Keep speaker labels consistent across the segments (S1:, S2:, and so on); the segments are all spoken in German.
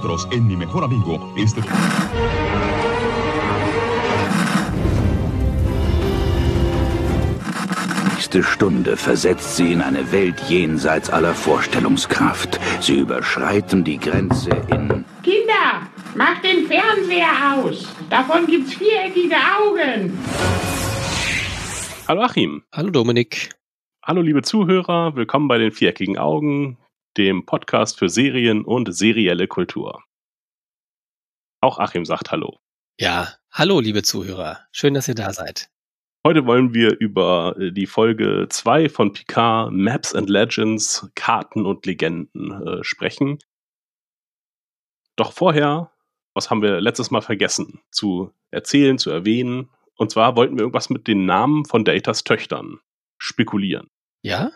S1: nosotros en Mi Mejor Amigo. Este...
S2: nächste Stunde versetzt sie in eine Welt jenseits aller Vorstellungskraft. Sie überschreiten die Grenze in...
S3: Kinder, macht den Fernseher aus. Davon gibt's viereckige Augen.
S4: Hallo Achim.
S5: Hallo Dominik.
S4: Hallo liebe Zuhörer, willkommen bei den viereckigen Augen, dem Podcast für Serien und serielle Kultur. Auch Achim sagt Hallo.
S5: Ja, hallo liebe Zuhörer. Schön, dass ihr da seid.
S4: Heute wollen wir über äh, die Folge 2 von Picard Maps and Legends, Karten und Legenden äh, sprechen. Doch vorher, was haben wir letztes Mal vergessen zu erzählen, zu erwähnen? Und zwar wollten wir irgendwas mit den Namen von Datas Töchtern spekulieren.
S5: Ja?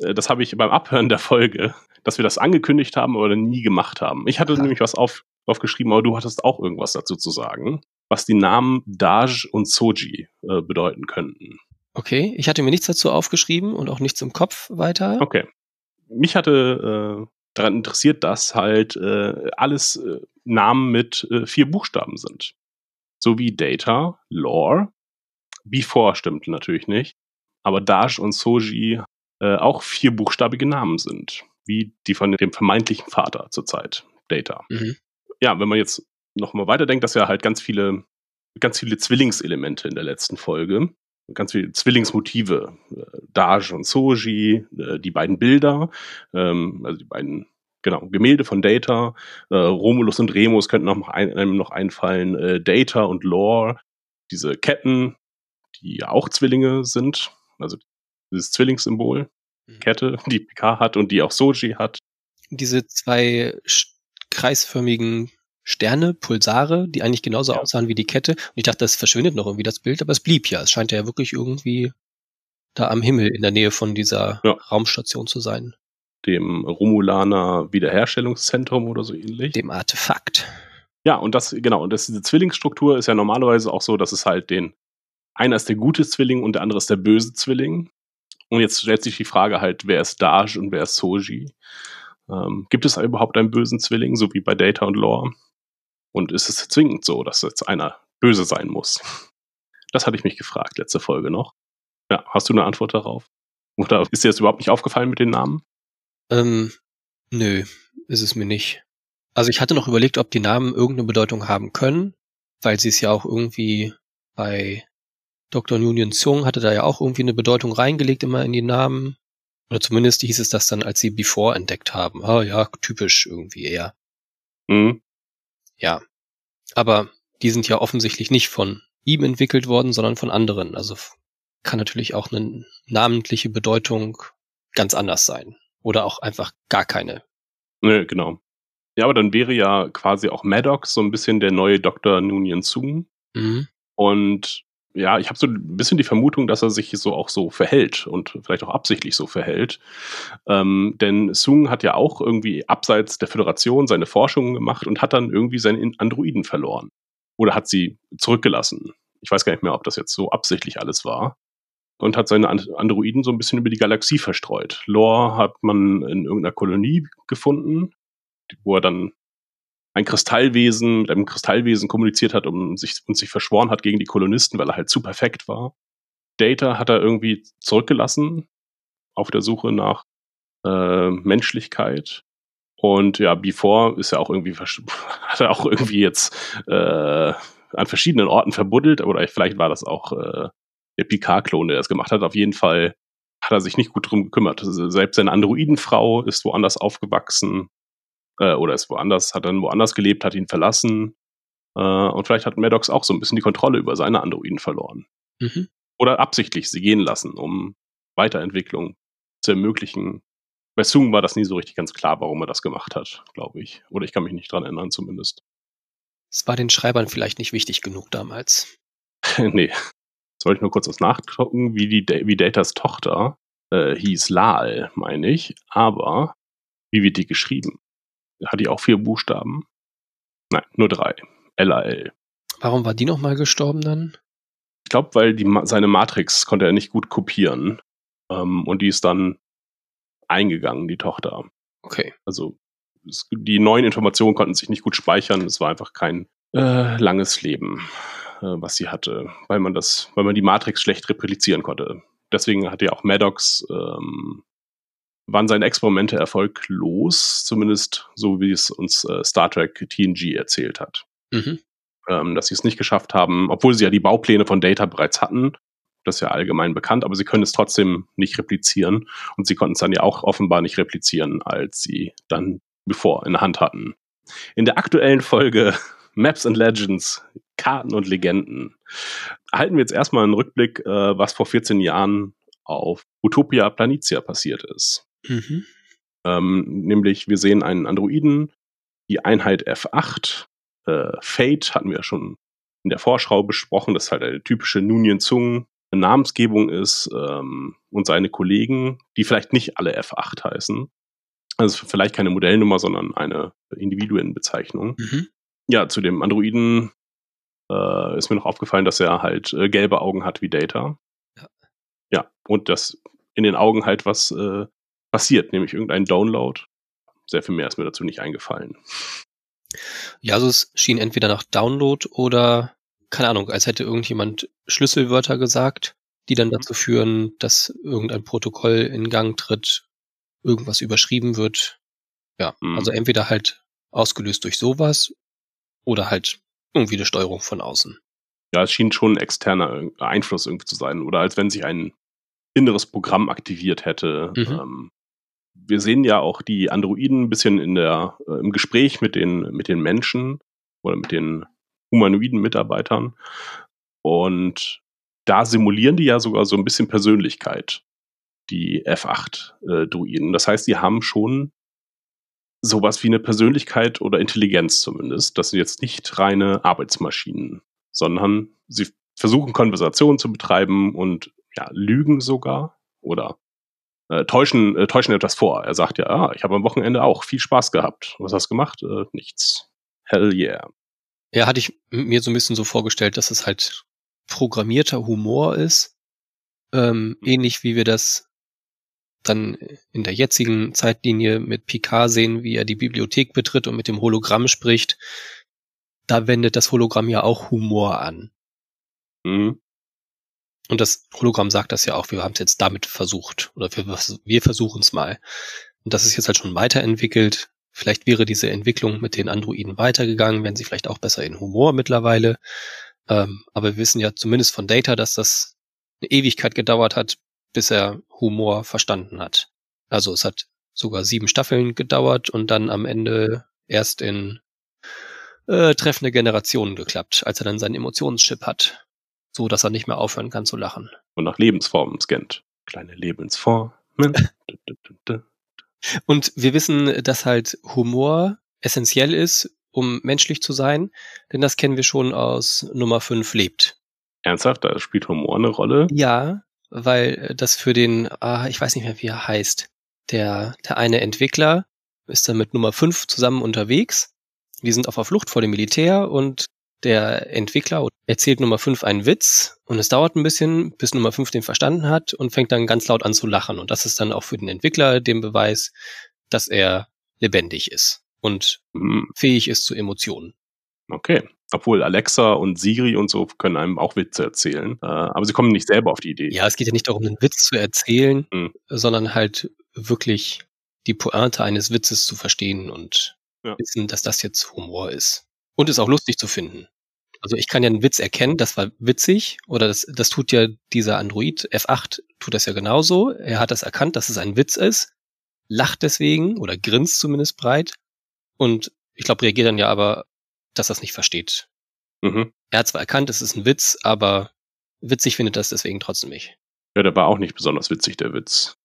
S4: Äh, das habe ich beim Abhören der Folge, dass wir das angekündigt haben, aber dann nie gemacht haben. Ich hatte Aha. nämlich was auf, aufgeschrieben, aber du hattest auch irgendwas dazu zu sagen was die Namen Daj und Soji äh, bedeuten könnten.
S5: Okay, ich hatte mir nichts dazu aufgeschrieben und auch nichts im Kopf weiter.
S4: Okay. Mich hatte äh, daran interessiert, dass halt äh, alles äh, Namen mit äh, vier Buchstaben sind. So wie Data, Lore, Before stimmt natürlich nicht, aber Daj und Soji äh, auch vierbuchstabige Namen sind, wie die von dem vermeintlichen Vater zurzeit, Data. Mhm. Ja, wenn man jetzt nochmal weiterdenkt, dass ja halt ganz viele, ganz viele Zwillingselemente in der letzten Folge, ganz viele Zwillingsmotive, äh, Daj und Soji, äh, die beiden Bilder, ähm, also die beiden genau, Gemälde von Data, äh, Romulus und Remus könnten noch ein, einem noch einfallen, äh, Data und Lore, diese Ketten, die ja auch Zwillinge sind, also dieses Zwillingssymbol, mhm. Kette, die Picard hat und die auch Soji hat.
S5: Diese zwei kreisförmigen Sterne, Pulsare, die eigentlich genauso ja. aussahen wie die Kette. Und ich dachte, das verschwindet noch irgendwie das Bild, aber es blieb ja. Es scheint ja wirklich irgendwie da am Himmel in der Nähe von dieser ja. Raumstation zu sein.
S4: Dem Romulaner Wiederherstellungszentrum oder so ähnlich.
S5: Dem Artefakt.
S4: Ja, und das, genau, und das, diese Zwillingsstruktur ist ja normalerweise auch so, dass es halt den, einer ist der gute Zwilling und der andere ist der böse Zwilling. Und jetzt stellt sich die Frage halt, wer ist Daj und wer ist Soji? Ähm, gibt es überhaupt einen bösen Zwilling, so wie bei Data und Lore? Und ist es zwingend so, dass jetzt einer böse sein muss? Das hatte ich mich gefragt, letzte Folge noch. Ja, hast du eine Antwort darauf? Oder ist dir das überhaupt nicht aufgefallen mit den Namen?
S5: Ähm, nö, ist es mir nicht. Also ich hatte noch überlegt, ob die Namen irgendeine Bedeutung haben können, weil sie es ja auch irgendwie bei Dr. Nguyen Sung hatte da ja auch irgendwie eine Bedeutung reingelegt immer in die Namen. Oder zumindest hieß es das dann, als sie Before entdeckt haben. Ah ja, typisch irgendwie eher. Mhm. Ja. Aber die sind ja offensichtlich nicht von ihm entwickelt worden, sondern von anderen. Also kann natürlich auch eine namentliche Bedeutung ganz anders sein. Oder auch einfach gar keine.
S4: Nö, genau. Ja, aber dann wäre ja quasi auch Maddox so ein bisschen der neue Dr. Nunien Sung. Mhm. Und ja, ich habe so ein bisschen die Vermutung, dass er sich so auch so verhält und vielleicht auch absichtlich so verhält. Ähm, denn Sung hat ja auch irgendwie abseits der Föderation seine Forschungen gemacht und hat dann irgendwie seine Androiden verloren. Oder hat sie zurückgelassen. Ich weiß gar nicht mehr, ob das jetzt so absichtlich alles war. Und hat seine Androiden so ein bisschen über die Galaxie verstreut. Lore hat man in irgendeiner Kolonie gefunden, wo er dann ein Kristallwesen mit einem Kristallwesen kommuniziert hat um sich, und sich verschworen hat gegen die Kolonisten, weil er halt zu perfekt war. Data hat er irgendwie zurückgelassen auf der Suche nach äh, Menschlichkeit. Und ja, Before ist ja auch irgendwie, hat er auch irgendwie jetzt äh, an verschiedenen Orten verbuddelt, oder vielleicht war das auch äh, der Picard-Klon, der das gemacht hat. Auf jeden Fall hat er sich nicht gut drum gekümmert. Selbst seine Androidenfrau ist woanders aufgewachsen äh, oder ist woanders, hat dann woanders gelebt, hat ihn verlassen. Äh, und vielleicht hat Maddox auch so ein bisschen die Kontrolle über seine Androiden verloren. Mhm. Oder absichtlich sie gehen lassen, um Weiterentwicklung zu ermöglichen. Bei Sung war das nie so richtig ganz klar, warum er das gemacht hat, glaube ich. Oder ich kann mich nicht dran erinnern, zumindest.
S5: Es war den Schreibern vielleicht nicht wichtig genug damals.
S4: nee. Jetzt wollte ich nur kurz was nachgucken, wie, die, wie Datas Tochter äh, hieß Lal, meine ich. Aber wie wird die geschrieben? Hat die auch vier Buchstaben? Nein, nur drei. LAL.
S5: Warum war die nochmal gestorben dann?
S4: Ich glaube, weil die, seine Matrix konnte er nicht gut kopieren. Ähm, und die ist dann eingegangen, die Tochter.
S5: Okay.
S4: Also es, die neuen Informationen konnten sich nicht gut speichern. Es war einfach kein äh, langes Leben, äh, was sie hatte, weil man das, weil man die Matrix schlecht replizieren konnte. Deswegen hatte ja auch Maddox ähm, waren seine Experimente erfolglos, zumindest so wie es uns äh, Star Trek TNG erzählt hat. Mhm. Ähm, dass sie es nicht geschafft haben, obwohl sie ja die Baupläne von Data bereits hatten. Das ist ja allgemein bekannt, aber sie können es trotzdem nicht replizieren. Und sie konnten es dann ja auch offenbar nicht replizieren, als sie dann bevor in der Hand hatten. In der aktuellen Folge Maps and Legends, Karten und Legenden, erhalten wir jetzt erstmal einen Rückblick, äh, was vor 14 Jahren auf Utopia Planitia passiert ist. Mhm. Ähm, nämlich, wir sehen einen Androiden, die Einheit F8. Äh, Fate hatten wir ja schon in der Vorschau besprochen, das ist halt eine typische Nunien Zung Namensgebung ist ähm, und seine Kollegen, die vielleicht nicht alle F8 heißen. Also vielleicht keine Modellnummer, sondern eine Individuenbezeichnung. Mhm. Ja, zu dem Androiden äh, ist mir noch aufgefallen, dass er halt äh, gelbe Augen hat wie Data. Ja. ja, und dass in den Augen halt was äh, passiert, nämlich irgendein Download. Sehr viel mehr ist mir dazu nicht eingefallen.
S5: Ja, also es schien entweder nach Download oder, keine Ahnung, als hätte irgendjemand Schlüsselwörter gesagt, die dann mhm. dazu führen, dass irgendein Protokoll in Gang tritt, irgendwas überschrieben wird. Ja, mhm. also entweder halt ausgelöst durch sowas oder halt irgendwie eine Steuerung von außen.
S4: Ja, es schien schon ein externer Einfluss irgendwie zu sein. Oder als wenn sich ein inneres Programm aktiviert hätte. Mhm. Ähm, wir sehen ja auch die Androiden ein bisschen in der, äh, im Gespräch mit den, mit den Menschen oder mit den humanoiden Mitarbeitern. Und da simulieren die ja sogar so ein bisschen Persönlichkeit, die F8-Druiden. Äh, das heißt, die haben schon sowas wie eine Persönlichkeit oder Intelligenz zumindest. Das sind jetzt nicht reine Arbeitsmaschinen, sondern sie versuchen Konversationen zu betreiben und ja, lügen sogar oder äh, täuschen, äh, täuschen etwas vor. Er sagt ja, ah, ich habe am Wochenende auch viel Spaß gehabt. Was hast du gemacht? Äh, nichts. Hell yeah.
S5: Ja, hatte ich mir so ein bisschen so vorgestellt, dass es halt programmierter Humor ist. Ähm, mhm. ähnlich wie wir das dann in der jetzigen Zeitlinie mit Picard sehen, wie er die Bibliothek betritt und mit dem Hologramm spricht. Da wendet das Hologramm ja auch Humor an. Mhm. Und das Hologramm sagt das ja auch, wir haben es jetzt damit versucht oder wir, wir versuchen es mal. Und das ist jetzt halt schon weiterentwickelt. Vielleicht wäre diese Entwicklung mit den Androiden weitergegangen, wären sie vielleicht auch besser in Humor mittlerweile. Ähm, aber wir wissen ja zumindest von Data, dass das eine Ewigkeit gedauert hat, bis er Humor verstanden hat. Also es hat sogar sieben Staffeln gedauert und dann am Ende erst in äh, treffende Generationen geklappt, als er dann seinen Emotionschip hat so dass er nicht mehr aufhören kann zu lachen.
S4: Und nach Lebensformen scannt. Kleine Lebensformen.
S5: Und wir wissen, dass halt Humor essentiell ist, um menschlich zu sein, denn das kennen wir schon aus Nummer 5 lebt.
S4: Ernsthaft, da spielt Humor eine Rolle?
S5: Ja, weil das für den, ah, ich weiß nicht mehr, wie er heißt, der, der eine Entwickler ist dann mit Nummer 5 zusammen unterwegs. Die sind auf der Flucht vor dem Militär und der Entwickler erzählt Nummer 5 einen Witz und es dauert ein bisschen, bis Nummer 5 den verstanden hat und fängt dann ganz laut an zu lachen. Und das ist dann auch für den Entwickler den Beweis, dass er lebendig ist und mhm. fähig ist zu Emotionen.
S4: Okay. Obwohl Alexa und Siri und so können einem auch Witze erzählen. Äh, aber sie kommen nicht selber auf die Idee.
S5: Ja, es geht ja nicht darum, einen Witz zu erzählen, mhm. sondern halt wirklich die Pointe eines Witzes zu verstehen und ja. wissen, dass das jetzt Humor ist. Und es auch lustig zu finden. Also ich kann ja einen Witz erkennen, das war witzig, oder das, das tut ja dieser Android F8 tut das ja genauso. Er hat das erkannt, dass es ein Witz ist, lacht deswegen oder grinst zumindest breit und ich glaube, reagiert dann ja aber, dass er es nicht versteht. Mhm. Er hat zwar erkannt, es ist ein Witz, aber witzig findet das deswegen trotzdem nicht.
S4: Ja, der war auch nicht besonders witzig, der Witz.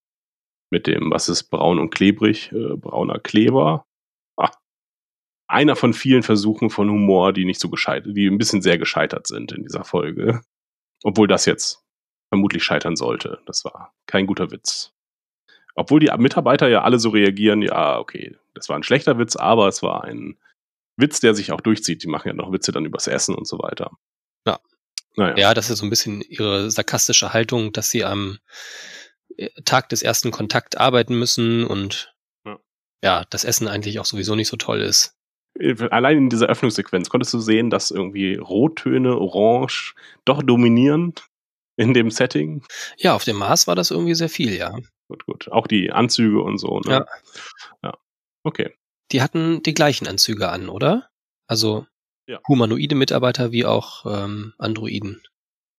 S4: Mit dem, was ist braun und klebrig, äh, brauner Kleber einer von vielen Versuchen von Humor, die nicht so gescheitert, die ein bisschen sehr gescheitert sind in dieser Folge. Obwohl das jetzt vermutlich scheitern sollte. Das war kein guter Witz. Obwohl die Mitarbeiter ja alle so reagieren, ja, okay, das war ein schlechter Witz, aber es war ein Witz, der sich auch durchzieht. Die machen ja noch Witze dann übers Essen und so weiter.
S5: Ja. Naja. Ja, das ist so ein bisschen ihre sarkastische Haltung, dass sie am äh, Tag des ersten Kontakt arbeiten müssen und ja, ja, das Essen eigentlich auch sowieso nicht so toll ist.
S4: Allein in dieser Öffnungssequenz konntest du sehen, dass irgendwie Rottöne, Orange doch dominieren in dem Setting.
S5: Ja, auf dem Mars war das irgendwie sehr viel, ja.
S4: Gut, gut. Auch die Anzüge und so, ne?
S5: Ja.
S4: Ja. Okay.
S5: Die hatten die gleichen Anzüge an, oder? Also
S4: Ja.
S5: humanoide Mitarbeiter wie auch ähm, Androiden.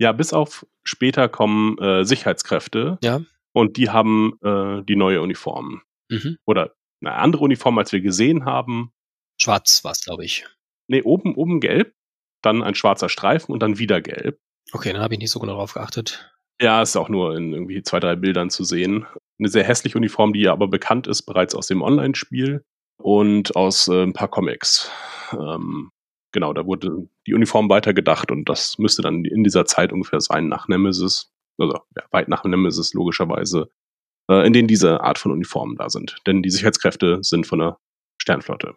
S4: Ja, bis auf später kommen äh, Sicherheitskräfte
S5: Ja.
S4: und die haben äh, die neue Uniform.
S5: Mhm.
S4: Oder eine andere Uniform, als wir gesehen haben.
S5: Schwarz war es, glaube ich.
S4: Nee, oben, oben gelb, dann ein schwarzer Streifen und dann wieder gelb.
S5: Okay, dann habe ich nicht so genau drauf geachtet.
S4: Ja, ist auch nur in irgendwie zwei, drei Bildern zu sehen. Eine sehr hässliche Uniform, die ja aber bekannt ist bereits aus dem Online-Spiel und aus äh, ein paar Comics. Ähm, genau, da wurde die Uniform weitergedacht und das müsste dann in dieser Zeit ungefähr sein nach Nemesis, also ja, weit nach Nemesis logischerweise, äh, in denen diese Art von Uniformen da sind. Denn die Sicherheitskräfte sind von der Sternflotte,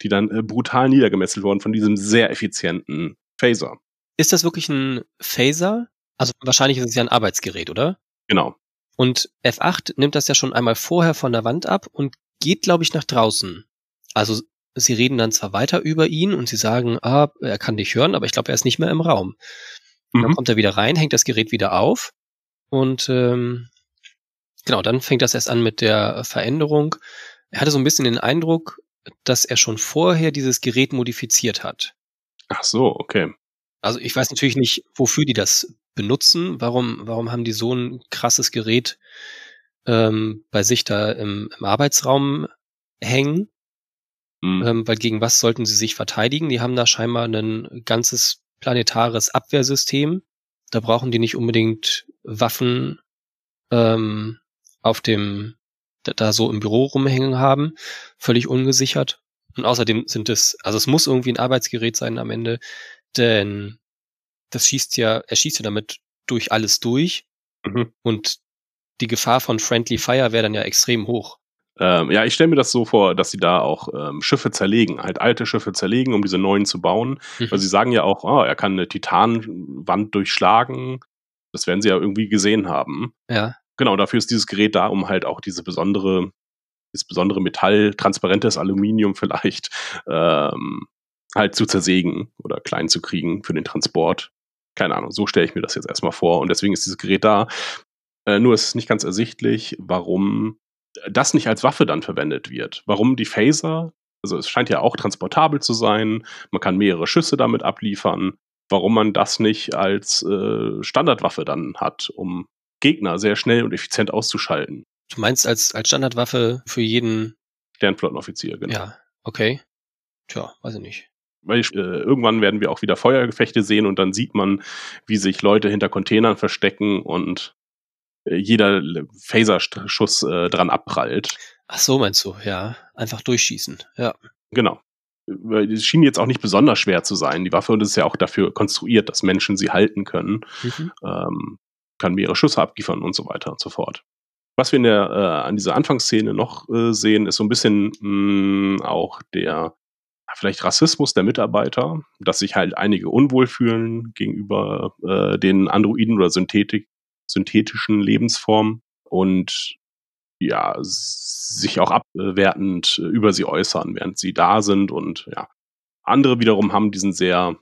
S4: die dann äh, brutal niedergemetzelt wurden von diesem sehr effizienten Phaser.
S5: Ist das wirklich ein Phaser? Also wahrscheinlich ist es ja ein Arbeitsgerät, oder?
S4: Genau.
S5: Und F8 nimmt das ja schon einmal vorher von der Wand ab und geht, glaube ich, nach draußen. Also sie reden dann zwar weiter über ihn und sie sagen, ah, er kann dich hören, aber ich glaube, er ist nicht mehr im Raum. Dann
S4: Mhm.
S5: kommt er wieder rein, hängt das Gerät wieder auf und ähm, genau, dann fängt das erst an mit der Veränderung. Er hatte so ein bisschen den Eindruck, dass er schon vorher dieses Gerät modifiziert hat.
S4: Ach so, okay.
S5: Also ich weiß natürlich nicht, wofür die das benutzen. Warum, warum haben die so ein krasses Gerät ähm, bei sich da im, im Arbeitsraum hängen?
S4: Hm.
S5: Ähm, weil gegen was sollten sie sich verteidigen? Die haben da scheinbar ein ganzes planetares Abwehrsystem. Da brauchen die nicht unbedingt Waffen ähm, auf dem, da, so im Büro rumhängen haben, völlig ungesichert. Und außerdem sind es, also es muss irgendwie ein Arbeitsgerät sein am Ende, denn das schießt ja, er schießt ja damit durch alles durch
S4: Mhm.
S5: und die Gefahr von Friendly Fire wäre dann ja extrem hoch.
S4: Ähm, ja, ich stelle mir das so vor, dass sie da auch ähm, Schiffe zerlegen, halt alte Schiffe zerlegen, um diese neuen zu bauen.
S5: Mhm.
S4: Weil sie sagen ja auch, oh, er kann eine Titanwand durchschlagen. Das werden sie ja irgendwie gesehen haben.
S5: Ja,
S4: Genau, dafür ist dieses Gerät da, um halt auch diese besondere, dieses besondere Metall, transparentes Aluminium vielleicht, ähm, halt zu zersägen oder klein zu kriegen für den Transport. Keine Ahnung, so stelle ich mir das jetzt erstmal vor. Und deswegen ist dieses Gerät da. Äh, nur ist nicht ganz ersichtlich, warum das nicht als Waffe dann verwendet wird. Warum die Phaser, also es scheint ja auch transportabel zu sein, man kann mehrere Schüsse damit abliefern, warum man das nicht als äh, Standardwaffe dann hat, um Gegner sehr schnell und effizient auszuschalten.
S5: du meinst als, als Standardwaffe für jeden,
S4: Sternflottenoffizier, genau.
S5: ja, okay. Tja, weiß ich nicht.
S4: Weil äh, irgendwann werden wir auch wieder Feuergefechte sehen und dann sieht man, wie sich Leute hinter Containern verstecken und äh, jeder Phaserschuss äh, dran abprallt.
S5: Ach so, meinst du, ja. Einfach durchschießen, ja.
S4: Genau. Es schien jetzt auch nicht besonders schwer zu sein, die Waffe, und es ist ja auch dafür konstruiert, dass Menschen sie halten können.
S5: Mhm.
S4: ähm, kann mehrere Schüsse abliefern und so weiter und so fort. Was wir in der, äh, an dieser Anfangsszene noch äh, sehen, ist so ein bisschen mh, auch der vielleicht Rassismus der Mitarbeiter, dass sich halt einige unwohl fühlen gegenüber äh, den Androiden oder Synthetik, synthetischen Lebensformen und ja, sich auch abwertend äh, über sie äußern, während sie da sind und ja. Andere wiederum haben diesen sehr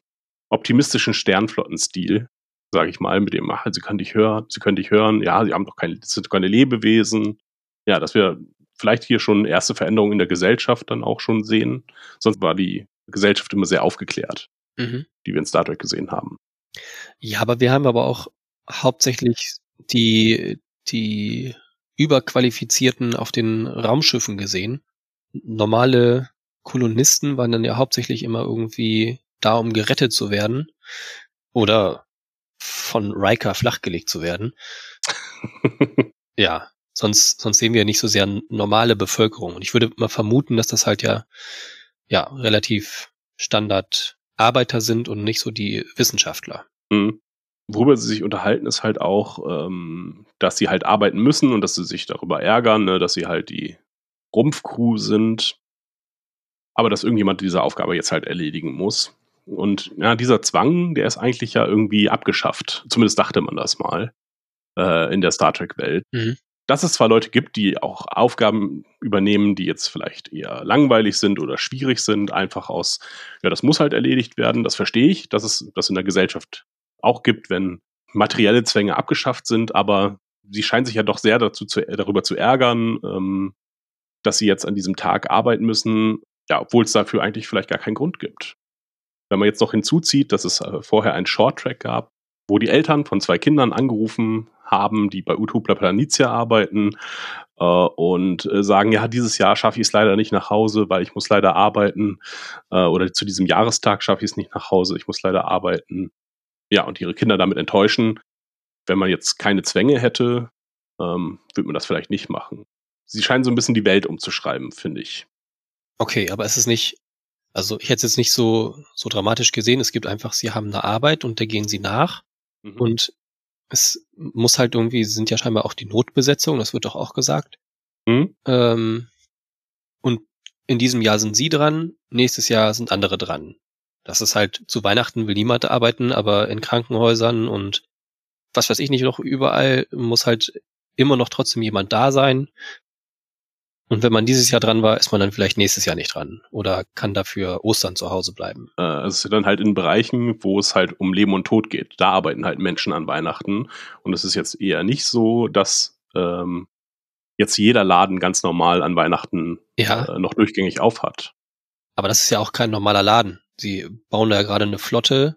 S4: optimistischen Sternflottenstil, sage ich mal, mit dem, ach, sie können dich hören, sie können dich hören, ja, sie haben doch keine, sind keine Lebewesen. Ja, dass wir vielleicht hier schon erste Veränderungen in der Gesellschaft dann auch schon sehen. Sonst war die Gesellschaft immer sehr aufgeklärt,
S5: Mhm.
S4: die wir in Star Trek gesehen haben.
S5: Ja, aber wir haben aber auch hauptsächlich die, die Überqualifizierten auf den Raumschiffen gesehen. Normale Kolonisten waren dann ja hauptsächlich immer irgendwie da, um gerettet zu werden oder von Riker flachgelegt zu werden. Ja, sonst, sonst sehen wir ja nicht so sehr normale Bevölkerung. Und ich würde mal vermuten, dass das halt ja, ja, relativ Standard Arbeiter sind und nicht so die Wissenschaftler.
S4: Mhm. Worüber sie sich unterhalten, ist halt auch, ähm, dass sie halt arbeiten müssen und dass sie sich darüber ärgern, ne, dass sie halt die Rumpfcrew sind. Aber dass irgendjemand diese Aufgabe jetzt halt erledigen muss. Und ja, dieser Zwang, der ist eigentlich ja irgendwie abgeschafft. Zumindest dachte man das mal äh, in der Star Trek-Welt.
S5: Mhm.
S4: dass es zwar Leute gibt, die auch Aufgaben übernehmen, die jetzt vielleicht eher langweilig sind oder schwierig sind, einfach aus, ja, das muss halt erledigt werden, das verstehe ich, dass es das in der Gesellschaft auch gibt, wenn materielle Zwänge abgeschafft sind, aber sie scheinen sich ja doch sehr dazu zu, darüber zu ärgern, ähm, dass sie jetzt an diesem Tag arbeiten müssen, ja, obwohl es dafür eigentlich vielleicht gar keinen Grund gibt. Wenn man jetzt noch hinzuzieht, dass es äh, vorher einen Short-Track gab, wo die Eltern von zwei Kindern angerufen haben, die bei Utopia Planitia arbeiten äh, und äh, sagen, ja, dieses Jahr schaffe ich es leider nicht nach Hause, weil ich muss leider arbeiten äh, oder zu diesem Jahrestag schaffe ich es nicht nach Hause, ich muss leider arbeiten. Ja, und ihre Kinder damit enttäuschen. Wenn man jetzt keine Zwänge hätte, ähm, würde man das vielleicht nicht machen. Sie scheinen so ein bisschen die Welt umzuschreiben, finde ich.
S5: Okay, aber es ist nicht, also ich hätte es jetzt nicht so, so dramatisch gesehen. Es gibt einfach, sie haben eine Arbeit und der gehen sie nach. Mhm. Und es muss halt irgendwie, sind ja scheinbar auch die Notbesetzung, das wird doch auch gesagt. Mhm. Ähm, und in diesem Jahr sind sie dran, nächstes Jahr sind andere dran. Das ist halt, zu Weihnachten will niemand arbeiten, aber in Krankenhäusern und was weiß ich nicht noch überall muss halt immer noch trotzdem jemand da sein. Und wenn man dieses Jahr dran war, ist man dann vielleicht nächstes Jahr nicht dran oder kann dafür Ostern zu Hause bleiben.
S4: Äh, es ist dann halt in Bereichen, wo es halt um Leben und Tod geht. Da arbeiten halt Menschen an Weihnachten. Und es ist jetzt eher nicht so, dass ähm, jetzt jeder Laden ganz normal an Weihnachten ja. äh, noch durchgängig aufhat.
S5: Aber das ist ja auch kein normaler Laden. Sie bauen da gerade eine Flotte,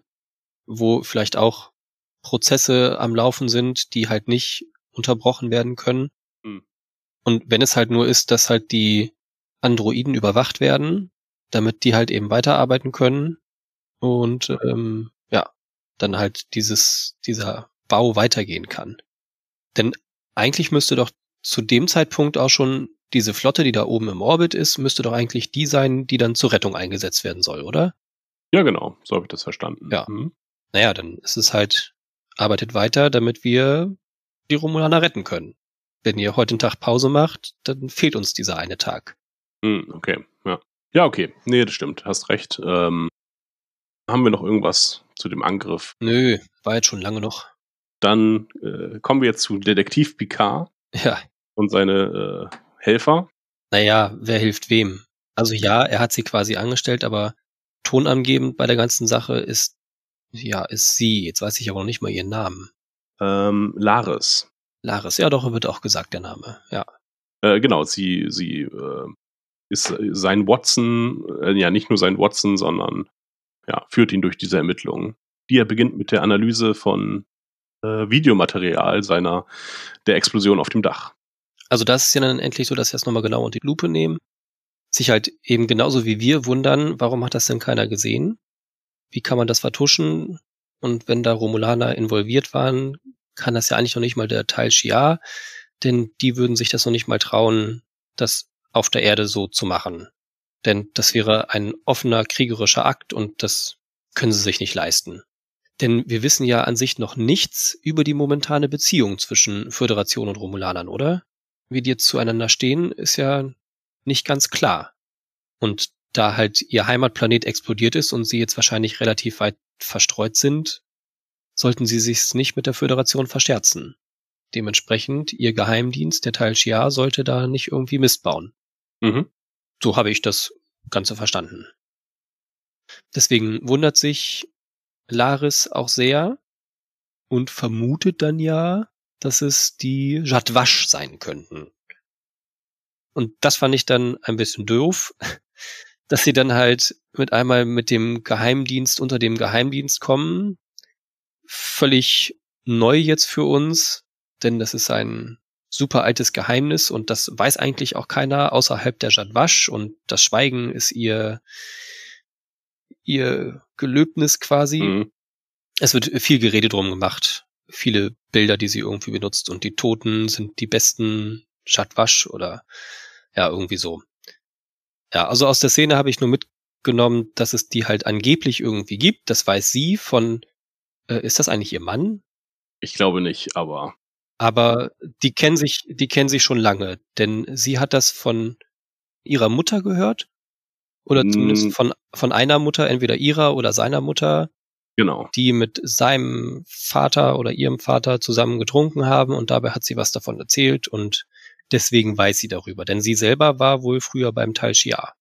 S5: wo vielleicht auch Prozesse am Laufen sind, die halt nicht unterbrochen werden können. Und wenn es halt nur ist, dass halt die Androiden überwacht werden, damit die halt eben weiterarbeiten können und ähm, ja, dann halt dieses, dieser Bau weitergehen kann. Denn eigentlich müsste doch zu dem Zeitpunkt auch schon diese Flotte, die da oben im Orbit ist, müsste doch eigentlich die sein, die dann zur Rettung eingesetzt werden soll, oder?
S4: Ja, genau, so habe ich das verstanden.
S5: Ja. Mhm. Naja, dann ist es halt, arbeitet weiter, damit wir die Romulaner retten können wenn ihr heute einen Tag Pause macht, dann fehlt uns dieser eine Tag.
S4: Hm, okay, ja. Ja, okay. Nee, das stimmt. Hast recht. Ähm, haben wir noch irgendwas zu dem Angriff?
S5: Nö, war jetzt schon lange noch.
S4: Dann äh, kommen wir jetzt zu Detektiv Picard.
S5: Ja.
S4: Und seine äh, Helfer.
S5: Naja, wer hilft wem? Also ja, er hat sie quasi angestellt, aber tonangebend bei der ganzen Sache ist, ja, ist sie. Jetzt weiß ich aber noch nicht mal ihren Namen.
S4: Ähm, Laris.
S5: Laris, ja doch, wird auch gesagt, der Name, ja.
S4: Äh, genau, sie, sie äh, ist sein Watson, äh, ja nicht nur sein Watson, sondern ja, führt ihn durch diese Ermittlungen. Die er beginnt mit der Analyse von äh, Videomaterial seiner, der Explosion auf dem Dach.
S5: Also das ist ja dann endlich so, dass sie das nochmal genau unter die Lupe nehmen, sich halt eben genauso wie wir wundern, warum hat das denn keiner gesehen? Wie kann man das vertuschen? Und wenn da Romulaner involviert waren, kann das ja eigentlich noch nicht mal der Teil Shia, denn die würden sich das noch nicht mal trauen, das auf der Erde so zu machen. Denn das wäre ein offener kriegerischer Akt und das können sie sich nicht leisten. Denn wir wissen ja an sich noch nichts über die momentane Beziehung zwischen Föderation und Romulanern, oder? Wie die jetzt zueinander stehen, ist ja nicht ganz klar. Und da halt ihr Heimatplanet explodiert ist und sie jetzt wahrscheinlich relativ weit verstreut sind, sollten sie sich's nicht mit der Föderation verscherzen. Dementsprechend, ihr Geheimdienst, der Teil Shia, sollte da nicht irgendwie Mist bauen. Mhm. So habe ich das Ganze verstanden. Deswegen wundert sich Laris auch sehr und vermutet dann ja, dass es die Jadwasch sein könnten. Und das fand ich dann ein bisschen doof, dass sie dann halt mit einmal mit dem Geheimdienst unter dem Geheimdienst kommen, völlig neu jetzt für uns, denn das ist ein super altes Geheimnis und das weiß eigentlich auch keiner außerhalb der Jadwasch und das Schweigen ist ihr ihr Gelöbnis quasi. Mhm. Es wird viel Gerede drum gemacht, viele Bilder, die sie irgendwie benutzt und die Toten sind die besten Jadwasch oder ja, irgendwie so. Ja, also aus der Szene habe ich nur mitgenommen, dass es die halt angeblich irgendwie gibt. Das weiß sie von äh, ist das eigentlich ihr Mann?
S4: Ich glaube nicht, aber.
S5: Aber die kennen sich, die kennen sich schon lange, denn sie hat das von ihrer Mutter gehört. Oder zumindest hm. von, von einer Mutter, entweder ihrer oder seiner Mutter.
S4: Genau.
S5: Die mit seinem Vater oder ihrem Vater zusammen getrunken haben und dabei hat sie was davon erzählt und deswegen weiß sie darüber. Denn sie selber war wohl früher beim Tal Shia.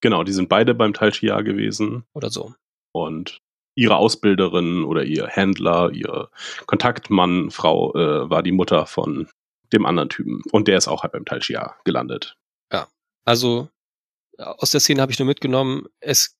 S4: Genau, die sind beide beim Tal Shia gewesen.
S5: Oder so.
S4: Und ihre Ausbilderin oder ihr Händler, ihr Kontaktmann, Frau, äh, war die Mutter von dem anderen Typen. Und der ist auch halt beim Tal Shia gelandet.
S5: Ja, also aus der Szene habe ich nur mitgenommen, es,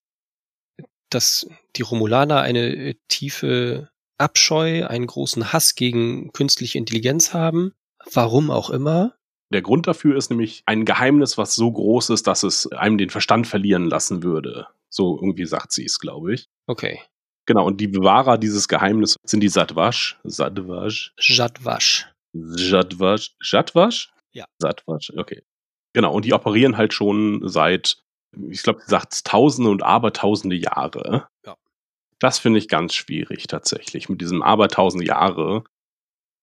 S5: dass die Romulaner eine tiefe Abscheu, einen großen Hass gegen künstliche Intelligenz haben. Warum auch immer.
S4: Der Grund dafür ist nämlich ein Geheimnis, was so groß ist, dass es einem den Verstand verlieren lassen würde. So irgendwie sagt sie es, glaube ich.
S5: Okay.
S4: Genau, und die Bewahrer dieses Geheimnisses sind die Satwasch. Satwasch.
S5: Jadwasch.
S4: Jadwasch. Jadwasch?
S5: Ja.
S4: Satwasch, okay. Genau, und die operieren halt schon seit, ich glaube, sie sagt Tausende und Abertausende Jahre.
S5: Ja.
S4: Das finde ich ganz schwierig tatsächlich. Mit diesem Abertausende Jahre.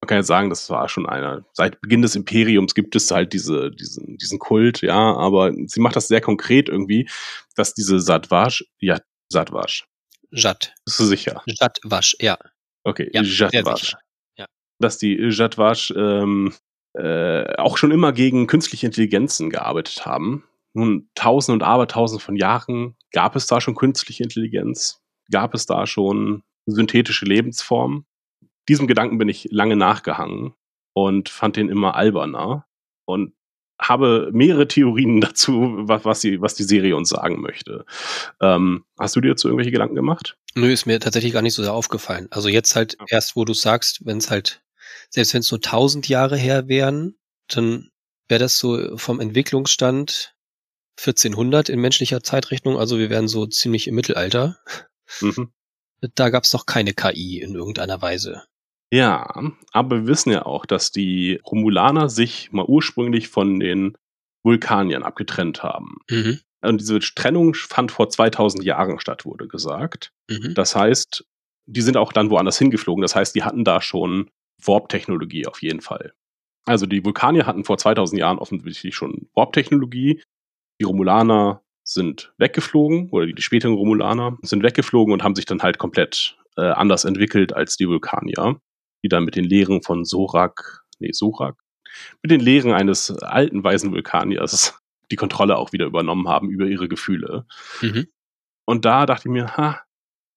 S4: Man kann ja sagen, das war schon einer. Seit Beginn des Imperiums gibt es halt diese, diesen, diesen Kult, ja, aber sie macht das sehr konkret irgendwie, dass diese Satwasch, ja, Satwasch.
S5: Jad.
S4: Bist du sicher?
S5: Jadwasch, ja.
S4: Okay,
S5: Ja,
S4: Jadwasch.
S5: Ja.
S4: Dass die Jadwasch ähm, äh, auch schon immer gegen künstliche Intelligenzen gearbeitet haben. Nun, tausend und abertausend von Jahren gab es da schon künstliche Intelligenz, gab es da schon synthetische Lebensformen. Diesem Gedanken bin ich lange nachgehangen und fand den immer alberner und habe mehrere Theorien dazu, was, was, die, was die Serie uns sagen möchte. Ähm, hast du dir dazu irgendwelche Gedanken gemacht?
S5: Nö, ist mir tatsächlich gar nicht so sehr aufgefallen. Also jetzt halt
S4: Ja.
S5: erst, wo du sagst, wenn es halt, selbst wenn es nur tausend Jahre her wären, dann wäre das so vom Entwicklungsstand 1400 in menschlicher Zeitrechnung. Also wir wären so ziemlich im Mittelalter.
S4: Mhm.
S5: Da gab es noch keine KI in irgendeiner Weise.
S4: Ja, aber wir wissen ja auch, dass die Romulaner sich mal ursprünglich von den Vulkaniern abgetrennt haben.
S5: Mhm.
S4: Und diese Trennung fand vor 2000 Jahren statt, wurde gesagt.
S5: Mhm.
S4: Das heißt, die sind auch dann woanders hingeflogen. Das heißt, die hatten da schon Warp-Technologie auf jeden Fall. Also die Vulkanier hatten vor 2000 Jahren offensichtlich schon Warp-Technologie. Die Romulaner sind weggeflogen, oder die, späteren Romulaner sind weggeflogen und haben sich dann halt komplett äh, anders entwickelt als die Vulkanier, die dann mit den Lehren von Sorak, nee, Sorak, mit den Lehren eines alten weisen Vulkaniers die Kontrolle auch wieder übernommen haben über ihre Gefühle.
S5: Mhm.
S4: Und da dachte ich mir, ha,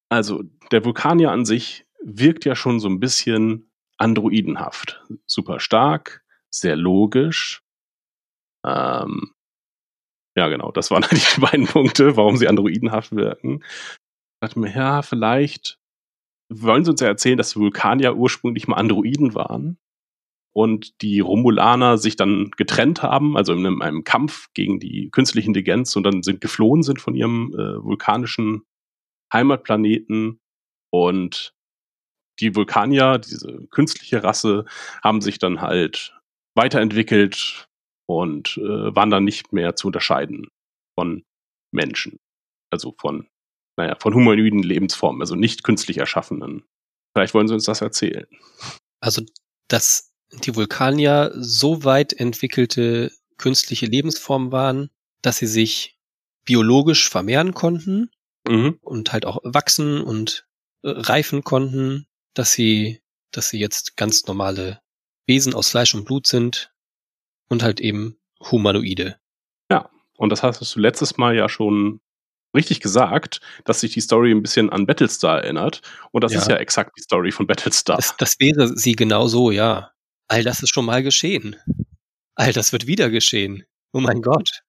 S4: also der Vulkanier an sich wirkt ja schon so ein bisschen androidenhaft. Super stark, sehr logisch. Ähm, ja, genau, das waren die beiden Punkte, warum sie androidenhaft wirken. Ich dachte mir, ja, vielleicht wollen sie uns ja erzählen, dass Vulkanier ursprünglich mal Androiden waren und die Romulaner sich dann getrennt haben, also in einem, einem Kampf gegen die künstliche Intelligenz und dann sind geflohen sind von ihrem äh, vulkanischen Heimatplaneten und die Vulkanier, diese künstliche Rasse, haben sich dann halt weiterentwickelt und äh, waren dann nicht mehr zu unterscheiden von Menschen. Also von, naja, von humanoiden Lebensformen, also nicht künstlich erschaffenen. Vielleicht wollen sie uns das erzählen.
S5: Also, dass die Vulkanier so weit entwickelte künstliche Lebensformen waren, dass sie sich biologisch vermehren konnten
S4: Mhm.
S5: und halt auch wachsen und äh, reifen konnten, dass sie, dass sie jetzt ganz normale Wesen aus Fleisch und Blut sind und halt eben Humanoide.
S4: Und das hast du letztes Mal ja schon richtig gesagt, dass sich die Story ein bisschen an Battlestar erinnert. Und das
S5: Ja.
S4: ist ja exakt die Story von Battlestar.
S5: Das, das wäre sie genau so, ja. All das ist schon mal geschehen. All das wird wieder geschehen. Oh mein Gott.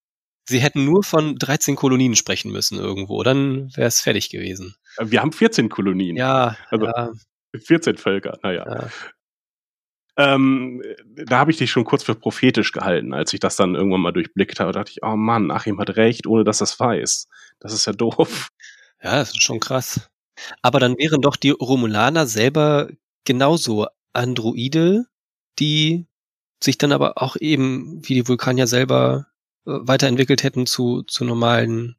S5: Sie hätten nur von 13 Kolonien sprechen müssen irgendwo, dann wäre es fertig gewesen.
S4: Wir haben 14 Kolonien.
S5: Ja,
S4: Also-
S5: ja,
S4: 14 Völker, naja.
S5: ja.
S4: Ähm, da habe ich dich schon kurz für prophetisch gehalten, als ich das dann irgendwann mal durchblickt habe. Da dachte ich, oh Mann, Achim hat recht, ohne dass er es weiß. Das ist ja doof.
S5: Ja, das ist schon krass. Aber dann wären doch die Romulaner selber genauso Androide, die sich dann aber auch eben, wie die Vulkanier selber, äh, weiterentwickelt hätten zu, zu normalen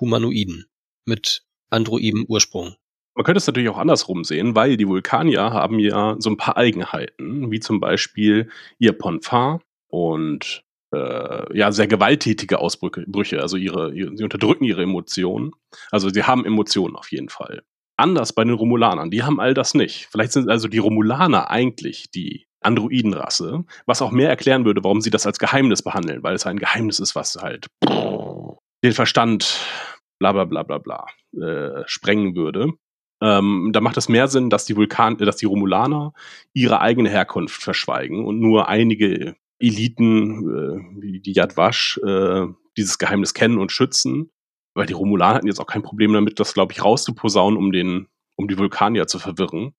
S5: Humanoiden mit androidem Ursprung.
S4: Man könnte es natürlich auch andersrum sehen, weil die Vulkanier haben ja so ein paar Eigenheiten, wie zum Beispiel ihr Ponfar und äh, ja, sehr gewalttätige Ausbrüche, Brüche, also ihre, ihre, sie unterdrücken ihre Emotionen. Also sie haben Emotionen auf jeden Fall. anders bei den Romulanern. Die haben all das nicht. Vielleicht sind also die Romulaner eigentlich die Androidenrasse, was auch mehr erklären würde, warum sie das als Geheimnis behandeln, weil es ein Geheimnis ist, was halt den Verstand bla bla bla bla bla äh, sprengen würde. Ähm, da macht es mehr Sinn, dass die Vulkan, dass die Romulaner ihre eigene Herkunft verschweigen und nur einige Eliten äh, wie die Yad Vash äh, dieses Geheimnis kennen und schützen, weil die Romulaner hatten jetzt auch kein Problem damit, das glaube ich rauszuposaunen, um den, um die Vulkanier zu verwirren,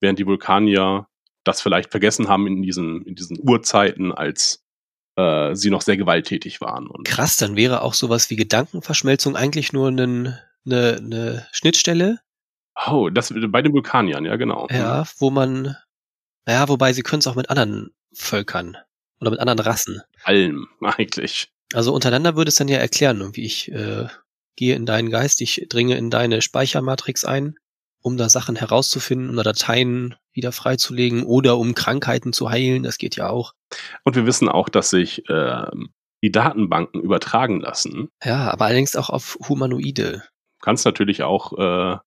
S4: während die Vulkanier das vielleicht vergessen haben in diesen in diesen Urzeiten, als äh, sie noch sehr gewalttätig waren.
S5: Und Krass, dann wäre auch sowas wie Gedankenverschmelzung eigentlich nur eine, eine, eine Schnittstelle
S4: Oh, das bei den Vulkaniern, ja, genau.
S5: Ja, mhm. wo man, ja, wobei sie können es auch mit anderen Völkern oder mit anderen Rassen.
S4: Allem, eigentlich.
S5: Also untereinander würde es dann ja erklären, wie ich äh, gehe in deinen Geist, ich dringe in deine Speichermatrix ein, um da Sachen herauszufinden, um da Dateien wieder freizulegen oder um Krankheiten zu heilen, das geht ja auch.
S4: Und wir wissen auch, dass sich äh, die Datenbanken übertragen lassen.
S5: Ja, aber allerdings auch auf Humanoide.
S4: Kannst natürlich auch äh,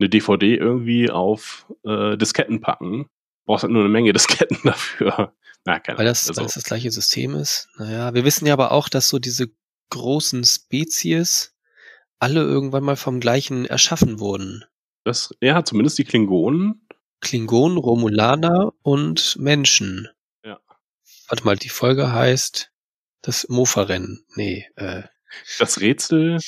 S4: eine DVD irgendwie auf äh, Disketten packen. Brauchst halt nur eine Menge Disketten dafür.
S5: Na, keine weil, das, also. weil das das gleiche System ist. Naja, wir wissen ja aber auch, dass so diese großen Spezies alle irgendwann mal vom gleichen erschaffen wurden.
S4: Das, ja, zumindest die Klingonen.
S5: Klingonen, Romulaner und Menschen.
S4: Ja.
S5: Warte mal, die Folge heißt das Mofa-Rennen. Nee, äh.
S4: Das Rätsel?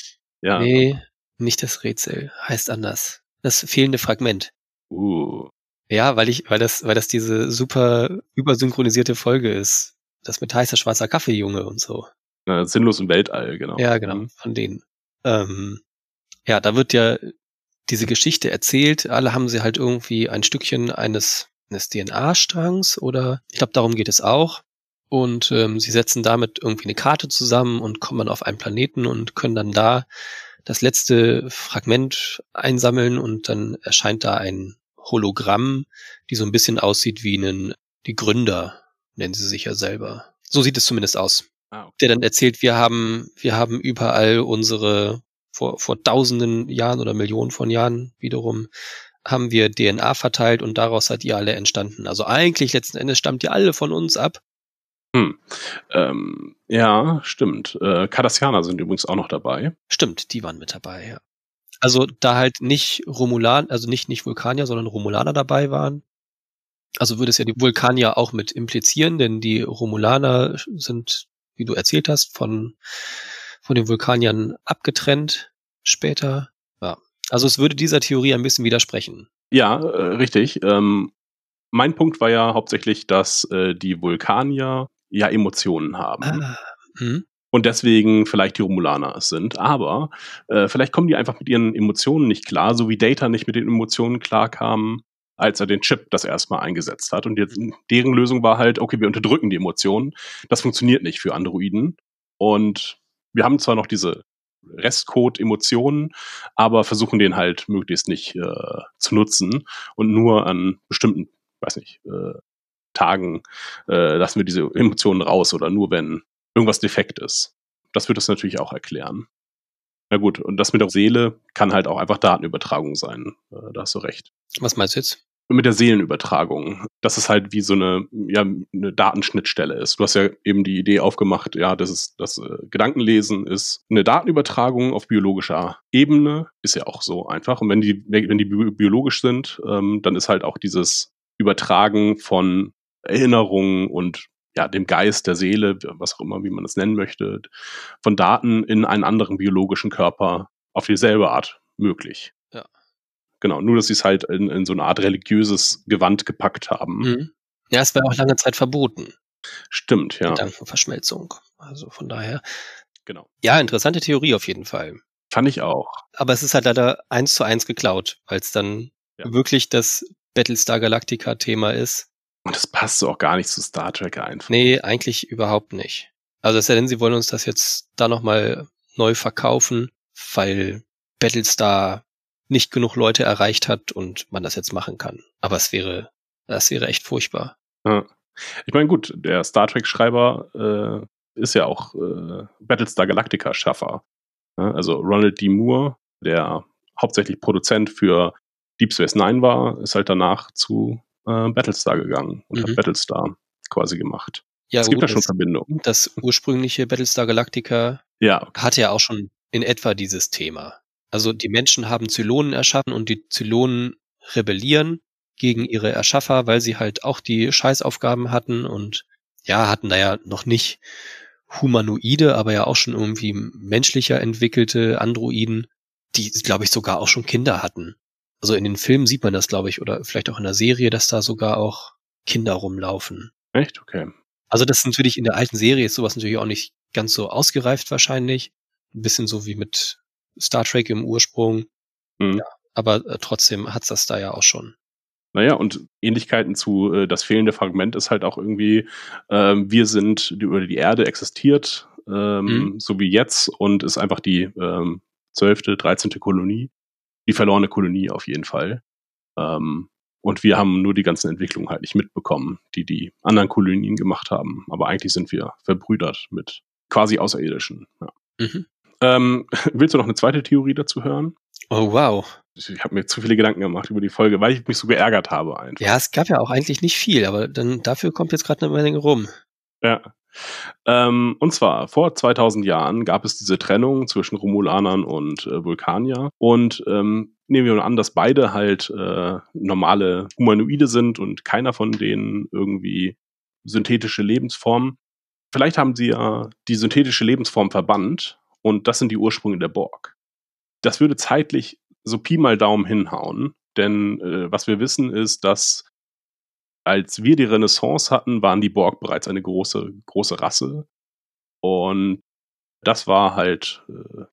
S4: Ja.
S5: Nee, nicht das Rätsel. Heißt anders das fehlende Fragment.
S4: Uh.
S5: Ja, weil ich, weil das, weil das diese super übersynchronisierte Folge ist. Das mit heißer schwarzer Kaffeejunge und so.
S4: Ja, sinnlos im Weltall, genau.
S5: Ja, genau, mhm. von denen. Ähm, ja, da wird ja diese Geschichte erzählt. Alle haben sie halt irgendwie ein Stückchen eines, eines DNA-Strangs oder ich glaube, darum geht es auch. Und ähm, sie setzen damit irgendwie eine Karte zusammen und kommen dann auf einen Planeten und können dann da das letzte Fragment einsammeln und dann erscheint da ein Hologramm, die so ein bisschen aussieht wie einen, die Gründer, nennen sie sich ja selber. So sieht es zumindest aus. Ah, okay. Der dann erzählt, wir haben, wir haben überall unsere, vor, vor tausenden Jahren oder Millionen von Jahren wiederum, haben wir DNA verteilt und daraus seid ihr alle entstanden. Also eigentlich letzten Endes stammt ihr alle von uns ab.
S4: Hm. Ähm, ja, stimmt. Äh, Cardassianer sind übrigens auch noch dabei.
S5: Stimmt, die waren mit dabei, ja. Also da halt nicht Romulan, also nicht, nicht Vulkanier, sondern Romulaner dabei waren. Also würde es ja die Vulkanier auch mit implizieren, denn die Romulaner sind, wie du erzählt hast, von, von den Vulkaniern abgetrennt später. Ja. Also es würde dieser Theorie ein bisschen widersprechen.
S4: Ja, äh, richtig. Ähm, mein Punkt war ja hauptsächlich, dass äh, die Vulkanier ja Emotionen haben. Ah. Hm. Und deswegen vielleicht die Romulaner sind. Aber äh, vielleicht kommen die einfach mit ihren Emotionen nicht klar, so wie Data nicht mit den Emotionen klar kam, als er den Chip das erstmal eingesetzt hat. Und jetzt, deren Lösung war halt, okay, wir unterdrücken die Emotionen. Das funktioniert nicht für Androiden. Und wir haben zwar noch diese Restcode-Emotionen, aber versuchen den halt möglichst nicht äh, zu nutzen und nur an bestimmten, weiß nicht, äh, Tagen äh, lassen wir diese Emotionen raus oder nur wenn irgendwas defekt ist. Das wird es natürlich auch erklären. Na gut, und das mit der Seele kann halt auch einfach Datenübertragung sein. Äh, da hast du recht.
S5: Was meinst du jetzt?
S4: Mit der Seelenübertragung. Dass es halt wie so eine, ja, eine Datenschnittstelle ist. Du hast ja eben die Idee aufgemacht, ja, das ist das äh, Gedankenlesen ist eine Datenübertragung auf biologischer Ebene. Ist ja auch so einfach. Und wenn die, wenn die biologisch sind, ähm, dann ist halt auch dieses Übertragen von Erinnerungen und ja, dem Geist, der Seele, was auch immer, wie man es nennen möchte, von Daten in einen anderen biologischen Körper auf dieselbe Art möglich.
S5: Ja.
S4: Genau, nur dass sie es halt in, in so eine Art religiöses Gewand gepackt haben. Mhm.
S5: Ja, es war auch lange Zeit verboten.
S4: Stimmt, ja.
S5: Gedankenverschmelzung. Also von daher.
S4: Genau.
S5: Ja, interessante Theorie auf jeden Fall.
S4: Fand ich auch.
S5: Aber es ist halt leider eins zu eins geklaut, weil es dann ja. wirklich das Battlestar Galactica Thema ist
S4: und das passt so auch gar nicht zu Star Trek einfach.
S5: Nee, eigentlich überhaupt nicht. Also es sei denn, sie wollen uns das jetzt da nochmal neu verkaufen, weil Battlestar nicht genug Leute erreicht hat und man das jetzt machen kann. Aber es wäre, das wäre echt furchtbar.
S4: Ja. Ich meine, gut, der Star Trek-Schreiber äh, ist ja auch äh, Battlestar Galactica-Schaffer. Ja, also Ronald D. Moore, der hauptsächlich Produzent für Deep Space Nine war, ist halt danach zu äh, Battlestar gegangen und mhm. hat Battlestar quasi gemacht.
S5: Ja, es gibt gut, da schon das, Verbindungen. Das ursprüngliche Battlestar Galactica ja. hatte ja auch schon in etwa dieses Thema. Also die Menschen haben Zylonen erschaffen und die Zylonen rebellieren gegen ihre Erschaffer, weil sie halt auch die Scheißaufgaben hatten und ja, hatten da ja noch nicht humanoide, aber ja auch schon irgendwie menschlicher entwickelte Androiden, die, glaube ich, sogar auch schon Kinder hatten. Also in den Filmen sieht man das, glaube ich, oder vielleicht auch in der Serie, dass da sogar auch Kinder rumlaufen.
S4: Echt? Okay.
S5: Also das ist natürlich in der alten Serie ist sowas natürlich auch nicht ganz so ausgereift wahrscheinlich. Ein bisschen so wie mit Star Trek im Ursprung. Mhm. Ja, aber äh, trotzdem hat's das da ja auch schon.
S4: Naja, und Ähnlichkeiten zu äh, das fehlende Fragment ist halt auch irgendwie, ähm, wir sind, die, oder die Erde existiert, ähm, mhm. so wie jetzt, und ist einfach die ähm, 12., 13. Kolonie. Die verlorene Kolonie auf jeden Fall. Ähm, und wir haben nur die ganzen Entwicklungen halt nicht mitbekommen, die die anderen Kolonien gemacht haben. Aber eigentlich sind wir verbrüdert mit quasi Außerirdischen. Ja. Mhm. Ähm, willst du noch eine zweite Theorie dazu hören?
S5: Oh, wow.
S4: Ich habe mir zu viele Gedanken gemacht über die Folge, weil ich mich so geärgert habe einfach.
S5: Ja, es gab ja auch eigentlich nicht viel, aber dann dafür kommt jetzt gerade eine Menge rum.
S4: Ja. Ähm, und zwar, vor 2000 Jahren gab es diese Trennung zwischen Romulanern und äh, Vulkanier. Und ähm, nehmen wir mal an, dass beide halt äh, normale Humanoide sind und keiner von denen irgendwie synthetische Lebensformen. Vielleicht haben sie ja die synthetische Lebensform verbannt und das sind die Ursprünge der Borg. Das würde zeitlich so Pi mal Daumen hinhauen. Denn äh, was wir wissen ist, dass als wir die Renaissance hatten, waren die Borg bereits eine große, große Rasse. Und das war halt, äh,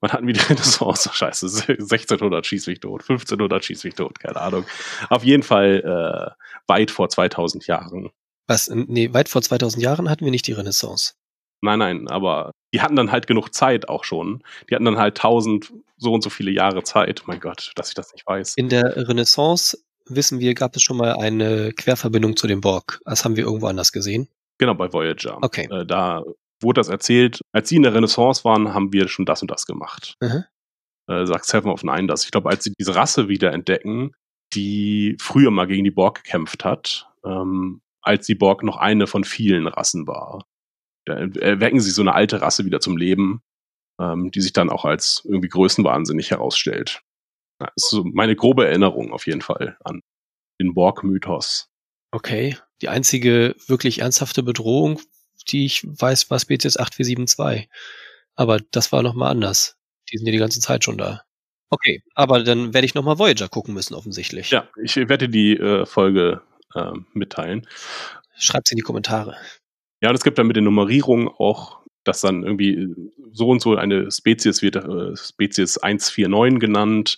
S4: wann hatten wir die Renaissance? Scheiße, 1600 schieß mich tot, 1500 schieß mich tot, keine Ahnung. Auf jeden Fall äh, weit vor 2000 Jahren.
S5: Was? Nee, weit vor 2000 Jahren hatten wir nicht die Renaissance.
S4: Nein, nein, aber die hatten dann halt genug Zeit auch schon. Die hatten dann halt tausend so und so viele Jahre Zeit. Mein Gott, dass ich das nicht weiß.
S5: In der Renaissance wissen wir, gab es schon mal eine Querverbindung zu dem Borg. Das haben wir irgendwo anders gesehen.
S4: Genau, bei Voyager.
S5: Okay.
S4: Äh, da wurde das erzählt. Als sie in der Renaissance waren, haben wir schon das und das gemacht. Mhm. Äh, sagt Seven of Nine das. Ich glaube, als sie diese Rasse wieder entdecken, die früher mal gegen die Borg gekämpft hat, ähm, als die Borg noch eine von vielen Rassen war. Da erwecken sie so eine alte Rasse wieder zum Leben, ähm, die sich dann auch als irgendwie größenwahnsinnig herausstellt. Das ist so meine grobe Erinnerung auf jeden Fall an den Borg-Mythos.
S5: Okay. Die einzige wirklich ernsthafte Bedrohung, die ich weiß, war Spezies 8472. Aber das war nochmal anders. Die sind ja die ganze Zeit schon da. Okay, aber dann werde ich nochmal Voyager gucken müssen, offensichtlich.
S4: Ja, ich werde die äh, Folge äh, mitteilen.
S5: Schreibt sie in die Kommentare.
S4: Ja, und es gibt dann mit den Nummerierungen auch, dass dann irgendwie so und so eine Spezies wird äh, Spezies 149 genannt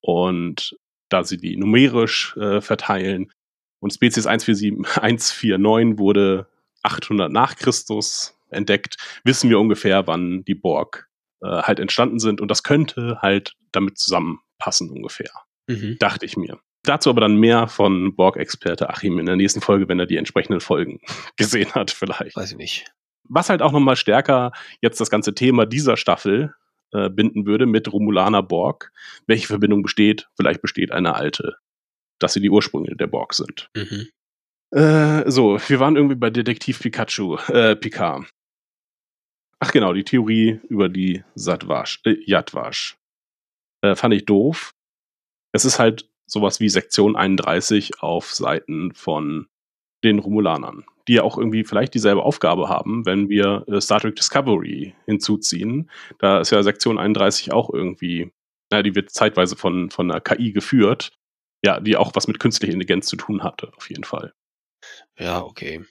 S4: und da sie die numerisch äh, verteilen und Spezies 147, 149 wurde 800 nach Christus entdeckt, wissen wir ungefähr, wann die Borg äh, halt entstanden sind und das könnte halt damit zusammenpassen ungefähr. Mhm. Dachte ich mir. Dazu aber dann mehr von Borg-Experte Achim in der nächsten Folge, wenn er die entsprechenden Folgen gesehen hat, vielleicht.
S5: Weiß ich nicht.
S4: Was halt auch nochmal stärker jetzt das ganze Thema dieser Staffel äh, binden würde mit Romulaner Borg. Welche Verbindung besteht? Vielleicht besteht eine alte, dass sie die Ursprünge der Borg sind. Mhm. Äh, so, wir waren irgendwie bei Detektiv Pikachu, äh, Picard. Ach genau, die Theorie über die Satwasch, äh, Yadwasch. Äh, fand ich doof. Es ist halt sowas wie Sektion 31 auf Seiten von den Romulanern, die ja auch irgendwie vielleicht dieselbe Aufgabe haben, wenn wir äh, Star Trek Discovery hinzuziehen. Da ist ja Sektion 31 auch irgendwie, naja, die wird zeitweise von, von einer KI geführt, ja, die auch was mit künstlicher Intelligenz zu tun hatte, auf jeden Fall.
S5: Ja, okay.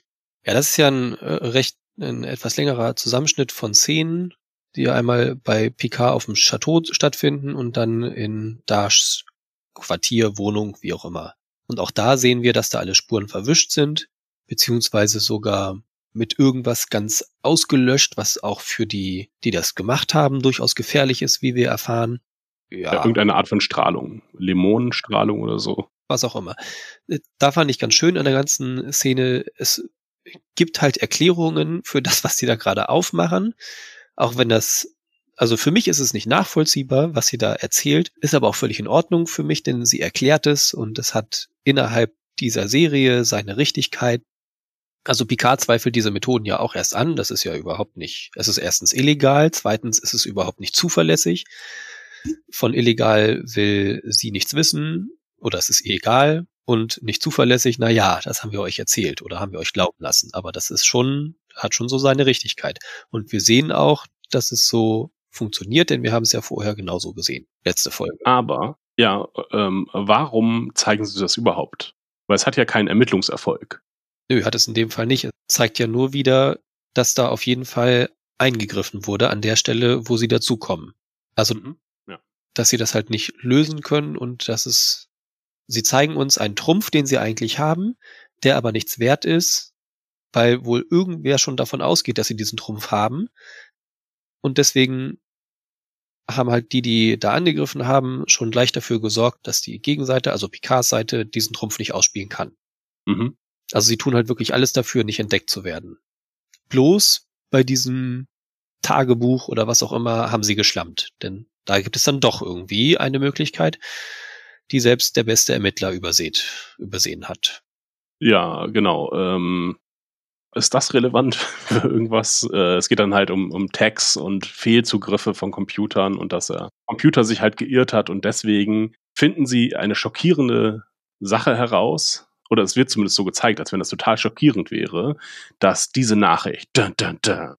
S5: Ja, das ist ja ein äh, recht, ein etwas längerer Zusammenschnitt von Szenen, die ja einmal bei Picard auf dem Chateau stattfinden und dann in Dashs Quartier, Wohnung, wie auch immer. Und auch da sehen wir, dass da alle Spuren verwischt sind, beziehungsweise sogar mit irgendwas ganz ausgelöscht, was auch für die, die das gemacht haben, durchaus gefährlich ist, wie wir erfahren.
S4: Ja. ja irgendeine Art von Strahlung. Limonenstrahlung oder so.
S5: Was auch immer. Äh, da fand ich ganz schön an der ganzen Szene, es gibt halt Erklärungen für das, was die da gerade aufmachen. Auch wenn das Also für mich ist es nicht nachvollziehbar, was sie da erzählt, ist aber auch völlig in Ordnung für mich, denn sie erklärt es und es hat innerhalb dieser Serie seine Richtigkeit. Also Picard zweifelt diese Methoden ja auch erst an. Das ist ja überhaupt nicht, es ist erstens illegal, zweitens ist es überhaupt nicht zuverlässig. Von illegal will sie nichts wissen oder es ist ihr egal und nicht zuverlässig. Na ja, das haben wir euch erzählt oder haben wir euch glauben lassen. Aber das ist schon, hat schon so seine Richtigkeit. Und wir sehen auch, dass es so funktioniert, denn wir haben es ja vorher genauso gesehen. Letzte Folge.
S4: Aber, ja, ähm, warum zeigen sie das überhaupt? Weil es hat ja keinen Ermittlungserfolg.
S5: Nö, hat es in dem Fall nicht. Es zeigt ja nur wieder, dass da auf jeden Fall eingegriffen wurde an der Stelle, wo sie dazukommen. Also, mhm, ja. dass sie das halt nicht lösen können und dass es, sie zeigen uns einen Trumpf, den sie eigentlich haben, der aber nichts wert ist, weil wohl irgendwer schon davon ausgeht, dass sie diesen Trumpf haben. Und deswegen haben halt die, die da angegriffen haben, schon gleich dafür gesorgt, dass die Gegenseite, also Picards Seite, diesen Trumpf nicht ausspielen kann. Mhm. Also sie tun halt wirklich alles dafür, nicht entdeckt zu werden. Bloß bei diesem Tagebuch oder was auch immer haben sie geschlammt. Denn da gibt es dann doch irgendwie eine Möglichkeit, die selbst der beste Ermittler überseht, übersehen hat.
S4: Ja, genau. Ähm, ist das relevant für irgendwas? Äh, es geht dann halt um, um Tags und Fehlzugriffe von Computern und dass der Computer sich halt geirrt hat und deswegen finden sie eine schockierende Sache heraus, oder es wird zumindest so gezeigt, als wenn das total schockierend wäre, dass diese Nachricht dun, dun, dun,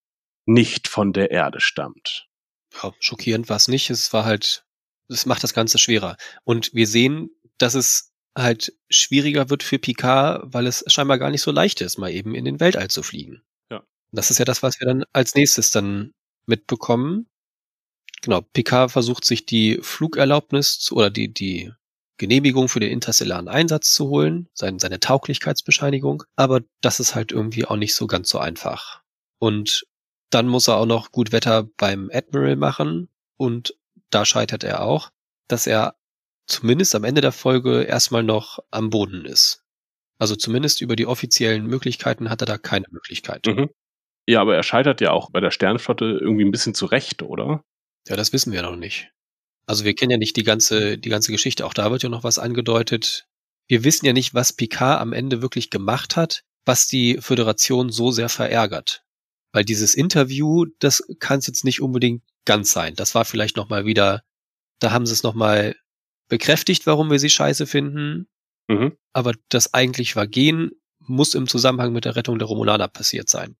S4: nicht von der Erde stammt.
S5: Ja, schockierend war es nicht. Es war halt, es macht das Ganze schwerer. Und wir sehen, dass es halt schwieriger wird für Picard, weil es scheinbar gar nicht so leicht ist, mal eben in den Weltall zu fliegen. Ja. Das ist ja das, was wir dann als nächstes dann mitbekommen. Genau, Picard versucht sich die Flugerlaubnis oder die, die Genehmigung für den interstellaren Einsatz zu holen, seine, seine Tauglichkeitsbescheinigung, aber das ist halt irgendwie auch nicht so ganz so einfach. Und dann muss er auch noch gut Wetter beim Admiral machen und da scheitert er auch, dass er zumindest am Ende der Folge erstmal noch am Boden ist. Also zumindest über die offiziellen Möglichkeiten hat er da keine Möglichkeit. Mhm.
S4: Ja, aber er scheitert ja auch bei der Sternflotte irgendwie ein bisschen zurecht, oder?
S5: Ja, das wissen wir noch nicht. Also wir kennen ja nicht die ganze, die ganze Geschichte. Auch da wird ja noch was angedeutet. Wir wissen ja nicht, was Picard am Ende wirklich gemacht hat, was die Föderation so sehr verärgert. Weil dieses Interview, das kann es jetzt nicht unbedingt ganz sein. Das war vielleicht noch mal wieder, da haben sie es noch mal bekräftigt, warum wir sie scheiße finden. Mhm. Aber das eigentlich Vergehen muss im Zusammenhang mit der Rettung der Romulaner passiert sein.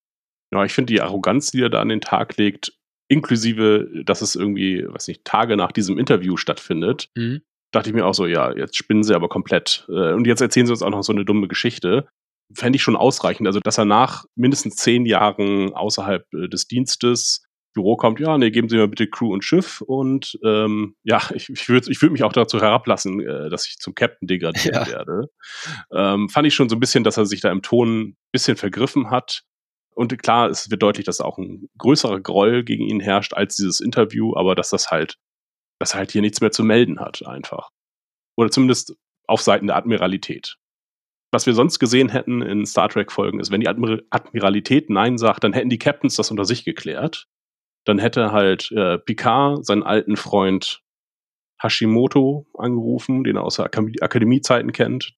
S4: Ja, ich finde die Arroganz, die er da an den Tag legt, inklusive, dass es irgendwie, weiß nicht, Tage nach diesem Interview stattfindet, mhm. dachte ich mir auch so, ja, jetzt spinnen sie aber komplett. Äh, und jetzt erzählen sie uns auch noch so eine dumme Geschichte. Fände ich schon ausreichend. Also, dass er nach mindestens zehn Jahren außerhalb äh, des Dienstes Büro kommt, ja, nee, geben Sie mir bitte Crew und Schiff und ähm, ja, ich, ich würde ich würd mich auch dazu herablassen, äh, dass ich zum Captain degradiert ja. werde. Ähm, fand ich schon so ein bisschen, dass er sich da im Ton ein bisschen vergriffen hat. Und klar, es wird deutlich, dass auch ein größerer Groll gegen ihn herrscht als dieses Interview, aber dass das halt, dass er halt hier nichts mehr zu melden hat, einfach. Oder zumindest auf Seiten der Admiralität. Was wir sonst gesehen hätten in Star Trek-Folgen ist, wenn die Admir Admiralität Nein sagt, dann hätten die Captains das unter sich geklärt dann hätte halt äh, Picard seinen alten Freund Hashimoto angerufen, den er aus der Akademiezeiten kennt,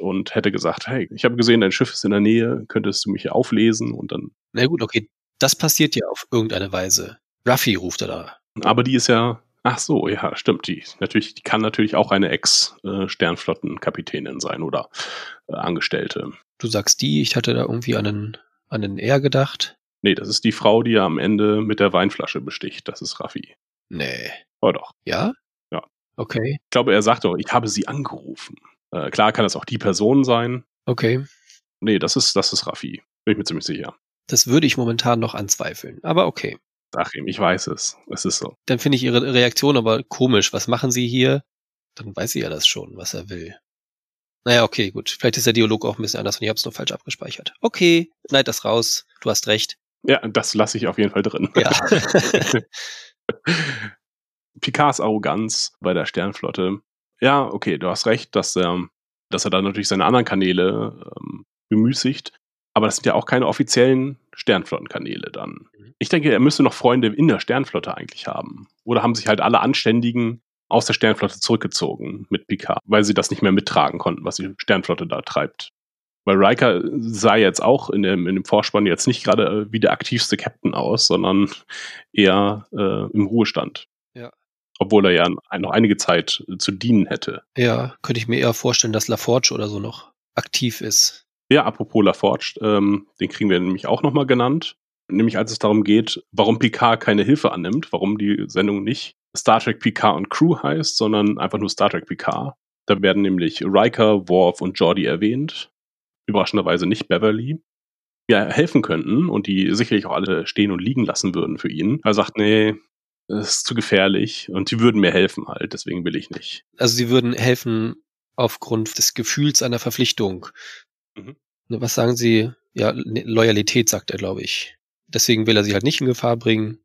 S4: und hätte gesagt, hey, ich habe gesehen, dein Schiff ist in der Nähe, könntest du mich hier auflesen und dann.
S5: Na gut, okay, das passiert ja auf irgendeine Weise. Ruffy ruft er da.
S4: Aber die ist ja, ach so, ja, stimmt, die natürlich, die kann natürlich auch eine Ex-Sternflottenkapitänin sein oder äh, Angestellte.
S5: Du sagst die, ich hatte da irgendwie an einen, an einen R gedacht.
S4: Nee, das ist die Frau, die er am Ende mit der Weinflasche besticht. Das ist Raffi.
S5: Nee.
S4: Oh doch.
S5: Ja?
S4: Ja.
S5: Okay.
S4: Ich glaube, er sagt doch, ich habe sie angerufen. Äh, klar kann das auch die Person sein.
S5: Okay.
S4: Nee, das ist, das ist Raffi. Bin ich mir ziemlich sicher.
S5: Das würde ich momentan noch anzweifeln. Aber okay.
S4: Ach, ich weiß es. Es ist so.
S5: Dann finde ich Ihre Reaktion aber komisch. Was machen Sie hier? Dann weiß sie ja das schon, was er will. Naja, okay, gut. Vielleicht ist der Dialog auch ein bisschen anders und ich habe es nur falsch abgespeichert. Okay, neid das raus. Du hast recht.
S4: Ja, das lasse ich auf jeden Fall drin.
S5: Ja.
S4: Picards Arroganz bei der Sternflotte. Ja, okay, du hast recht, dass er, dass er da natürlich seine anderen Kanäle ähm, bemüßigt. Aber das sind ja auch keine offiziellen Sternflottenkanäle dann. Mhm. Ich denke, er müsste noch Freunde in der Sternflotte eigentlich haben. Oder haben sich halt alle Anständigen aus der Sternflotte zurückgezogen mit Picard, weil sie das nicht mehr mittragen konnten, was die Sternflotte da treibt. Weil Riker sah jetzt auch in dem, in dem Vorspann jetzt nicht gerade äh, wie der aktivste Captain aus, sondern eher äh, im Ruhestand.
S5: Ja.
S4: Obwohl er ja noch einige Zeit zu dienen hätte.
S5: Ja, könnte ich mir eher vorstellen, dass LaForge oder so noch aktiv ist.
S4: Ja, apropos LaForge, ähm, den kriegen wir nämlich auch nochmal genannt. Nämlich als es darum geht, warum Picard keine Hilfe annimmt, warum die Sendung nicht Star Trek Picard und Crew heißt, sondern einfach nur Star Trek Picard. Da werden nämlich Riker, Worf und Geordi erwähnt. Überraschenderweise nicht Beverly. Ja, helfen könnten und die sicherlich auch alle stehen und liegen lassen würden für ihn. Er sagt, nee, das ist zu gefährlich und sie würden mir helfen halt, deswegen will ich nicht.
S5: Also sie würden helfen aufgrund des Gefühls einer Verpflichtung. Mhm. Ne, was sagen Sie? Ja, ne, Loyalität, sagt er, glaube ich. Deswegen will er sie halt nicht in Gefahr bringen.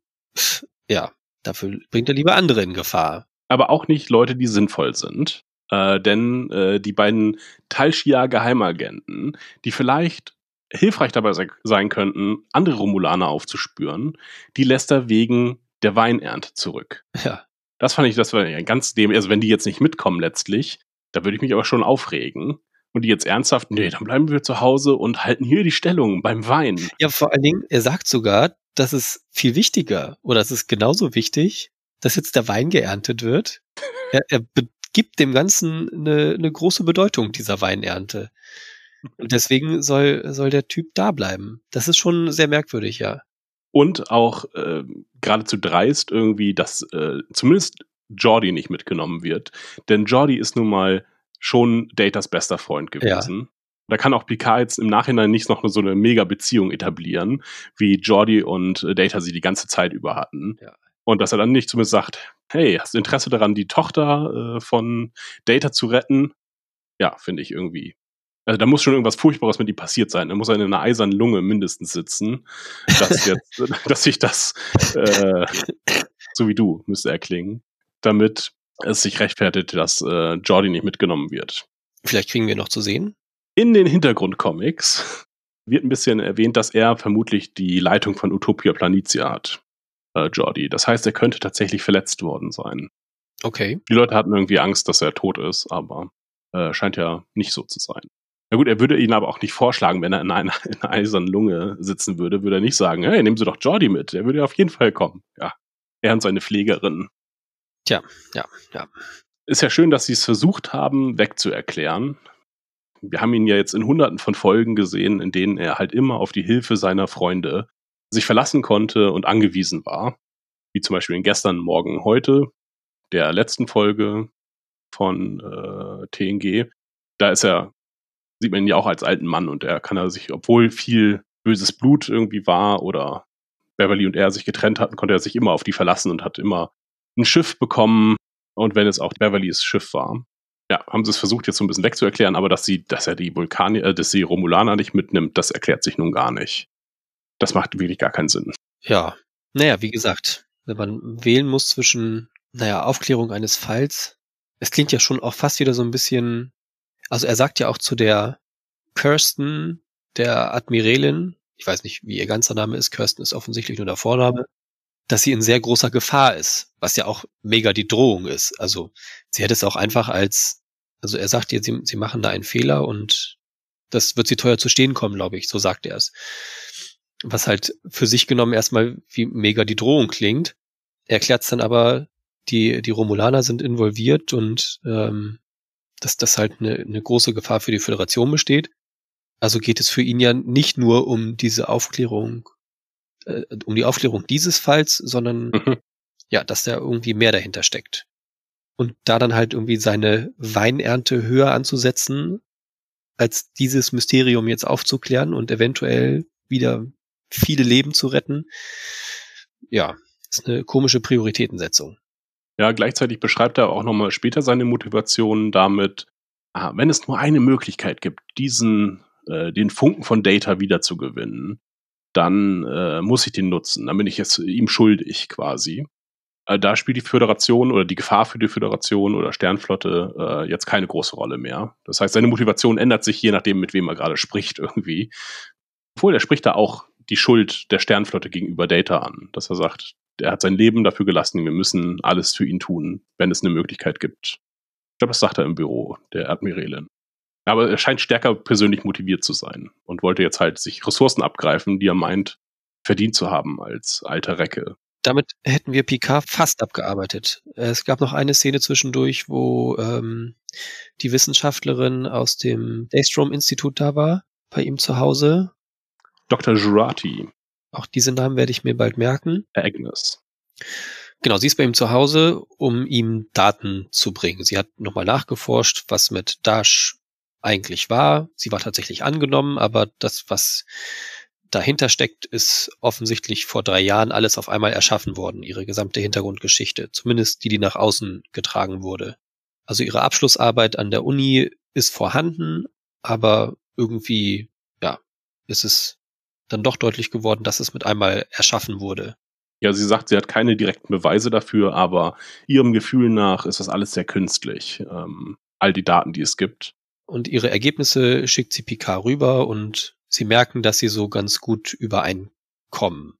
S5: Ja, dafür bringt er lieber andere in Gefahr.
S4: Aber auch nicht Leute, die sinnvoll sind. Äh, denn äh, die beiden Talshia-Geheimagenten, die vielleicht hilfreich dabei se sein könnten, andere Romulaner aufzuspüren, die lässt er wegen der Weinernte zurück.
S5: Ja.
S4: Das fand ich, das war ja ganz dem, also wenn die jetzt nicht mitkommen letztlich, da würde ich mich aber schon aufregen und die jetzt ernsthaft, nee, dann bleiben wir zu Hause und halten hier die Stellung beim Wein.
S5: Ja, vor allen Dingen, er sagt sogar, das ist viel wichtiger oder es ist genauso wichtig, dass jetzt der Wein geerntet wird. Er, er gibt dem Ganzen eine, eine große Bedeutung, dieser Weinernte. Und deswegen soll, soll der Typ da bleiben. Das ist schon sehr merkwürdig, ja.
S4: Und auch äh, geradezu dreist irgendwie, dass äh, zumindest Jordi nicht mitgenommen wird. Denn Jordi ist nun mal schon Datas bester Freund gewesen. Ja. Da kann auch Picard jetzt im Nachhinein nicht noch so eine mega Beziehung etablieren, wie Jordi und Data sie die ganze Zeit über hatten. Ja. Und dass er dann nicht zumindest sagt, hey, hast du Interesse daran, die Tochter äh, von Data zu retten? Ja, finde ich irgendwie. Also da muss schon irgendwas Furchtbares mit ihm passiert sein. Da muss er in einer eisernen Lunge mindestens sitzen, dass jetzt, dass sich das äh, so wie du müsste erklingen, damit es sich rechtfertigt, dass äh, Jordi nicht mitgenommen wird.
S5: Vielleicht kriegen wir noch zu sehen.
S4: In den Hintergrundcomics wird ein bisschen erwähnt, dass er vermutlich die Leitung von Utopia Planitia hat, äh, Jordi. Das heißt, er könnte tatsächlich verletzt worden sein.
S5: Okay.
S4: Die Leute hatten irgendwie Angst, dass er tot ist, aber äh, scheint ja nicht so zu sein. Na gut, er würde ihn aber auch nicht vorschlagen, wenn er in einer, in einer eisernen Lunge sitzen würde, würde er nicht sagen, hey, nehmen Sie doch Jordi mit. Er würde auf jeden Fall kommen. Ja. Er und seine Pflegerin.
S5: Tja, ja, ja.
S4: Ist ja schön, dass sie es versucht haben, wegzuerklären. Wir haben ihn ja jetzt in hunderten von Folgen gesehen, in denen er halt immer auf die Hilfe seiner Freunde sich verlassen konnte und angewiesen war. Wie zum Beispiel in gestern, morgen, heute, der letzten Folge von äh, TNG. Da ist er, sieht man ihn ja auch als alten Mann und er kann er sich, obwohl viel böses Blut irgendwie war oder Beverly und er sich getrennt hatten, konnte er sich immer auf die verlassen und hat immer ein Schiff bekommen und wenn es auch Beverlys Schiff war. Ja, haben sie es versucht jetzt so ein bisschen wegzuerklären, aber dass sie, dass er die Vulkanier, äh, dass sie Romulaner nicht mitnimmt, das erklärt sich nun gar nicht. Das macht wirklich gar keinen Sinn.
S5: Ja, naja, wie gesagt, wenn man wählen muss zwischen, naja, Aufklärung eines Falls, es klingt ja schon auch fast wieder so ein bisschen, also er sagt ja auch zu der Kirsten, der Admiralin, ich weiß nicht, wie ihr ganzer Name ist, Kirsten ist offensichtlich nur der Vorname, dass sie in sehr großer Gefahr ist, was ja auch mega die Drohung ist. Also sie hätte es auch einfach als, also er sagt ihr, sie, sie machen da einen Fehler und das wird sie teuer zu stehen kommen, glaube ich, so sagt er es. Was halt für sich genommen erstmal wie mega die Drohung klingt. Er erklärt es dann aber, die, die Romulaner sind involviert und ähm, dass das halt eine, eine große Gefahr für die Föderation besteht. Also geht es für ihn ja nicht nur um diese Aufklärung äh, um die Aufklärung dieses Falls, sondern mhm. ja, dass da irgendwie mehr dahinter steckt. Und da dann halt irgendwie seine Weinernte höher anzusetzen, als dieses Mysterium jetzt aufzuklären und eventuell wieder viele Leben zu retten, ja, ist eine komische Prioritätensetzung.
S4: Ja, gleichzeitig beschreibt er auch nochmal später seine Motivation damit, ah, wenn es nur eine Möglichkeit gibt, diesen, äh, den Funken von Data wiederzugewinnen, dann äh, muss ich den nutzen. Dann bin ich jetzt ihm schuldig quasi. Äh, da spielt die Föderation oder die Gefahr für die Föderation oder Sternflotte äh, jetzt keine große Rolle mehr. Das heißt, seine Motivation ändert sich je nachdem, mit wem er gerade spricht irgendwie. Obwohl, er spricht da auch die Schuld der Sternflotte gegenüber Data an, dass er sagt, er hat sein Leben dafür gelassen, wir müssen alles für ihn tun, wenn es eine Möglichkeit gibt. Ich glaube, das sagt er im Büro, der Admiralin. Aber er scheint stärker persönlich motiviert zu sein und wollte jetzt halt sich Ressourcen abgreifen, die er meint, verdient zu haben als alter Recke.
S5: Damit hätten wir Picard fast abgearbeitet. Es gab noch eine Szene zwischendurch, wo ähm, die Wissenschaftlerin aus dem Daystrom-Institut da war, bei ihm zu Hause.
S4: Dr. Jurati.
S5: Auch diese Namen werde ich mir bald merken.
S4: Agnes.
S5: Genau, sie ist bei ihm zu Hause, um ihm Daten zu bringen. Sie hat nochmal nachgeforscht, was mit Dash eigentlich war. Sie war tatsächlich angenommen, aber das, was dahinter steckt, ist offensichtlich vor drei Jahren alles auf einmal erschaffen worden, ihre gesamte Hintergrundgeschichte, zumindest die, die nach außen getragen wurde. Also ihre Abschlussarbeit an der Uni ist vorhanden, aber irgendwie, ja, ist es dann doch deutlich geworden, dass es mit einmal erschaffen wurde.
S4: Ja, sie sagt, sie hat keine direkten Beweise dafür, aber ihrem Gefühl nach ist das alles sehr künstlich. Ähm, all die Daten, die es gibt.
S5: Und ihre Ergebnisse schickt sie Picard rüber und sie merken, dass sie so ganz gut übereinkommen.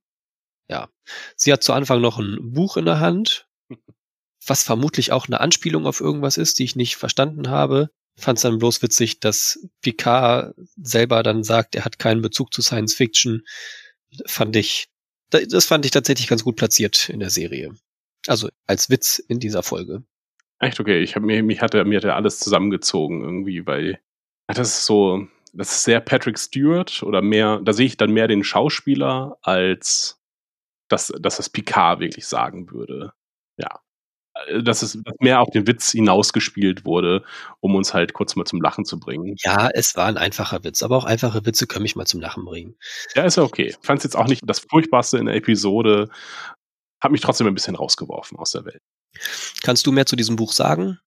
S5: Ja. Sie hat zu Anfang noch ein Buch in der Hand, was vermutlich auch eine Anspielung auf irgendwas ist, die ich nicht verstanden habe. Fand es dann bloß witzig, dass Picard selber dann sagt, er hat keinen Bezug zu Science Fiction. Fand ich das fand ich tatsächlich ganz gut platziert in der Serie. Also als Witz in dieser Folge.
S4: Echt okay, ich habe mir mich hatte mir hatte alles zusammengezogen irgendwie, weil das ist so, das ist sehr Patrick Stewart oder mehr, da sehe ich dann mehr den Schauspieler als dass, dass das Picard wirklich sagen würde. Ja. Äh, dass es mehr auf den Witz hinausgespielt wurde, um uns halt kurz mal zum Lachen zu bringen.
S5: Ja, es war ein einfacher Witz, aber auch einfache Witze können mich mal zum Lachen bringen.
S4: Ja, ist ja okay. Ich fand es jetzt auch nicht das Furchtbarste in der Episode. Hat mich trotzdem ein bisschen rausgeworfen aus der Welt.
S5: Kannst du mehr zu diesem Buch sagen?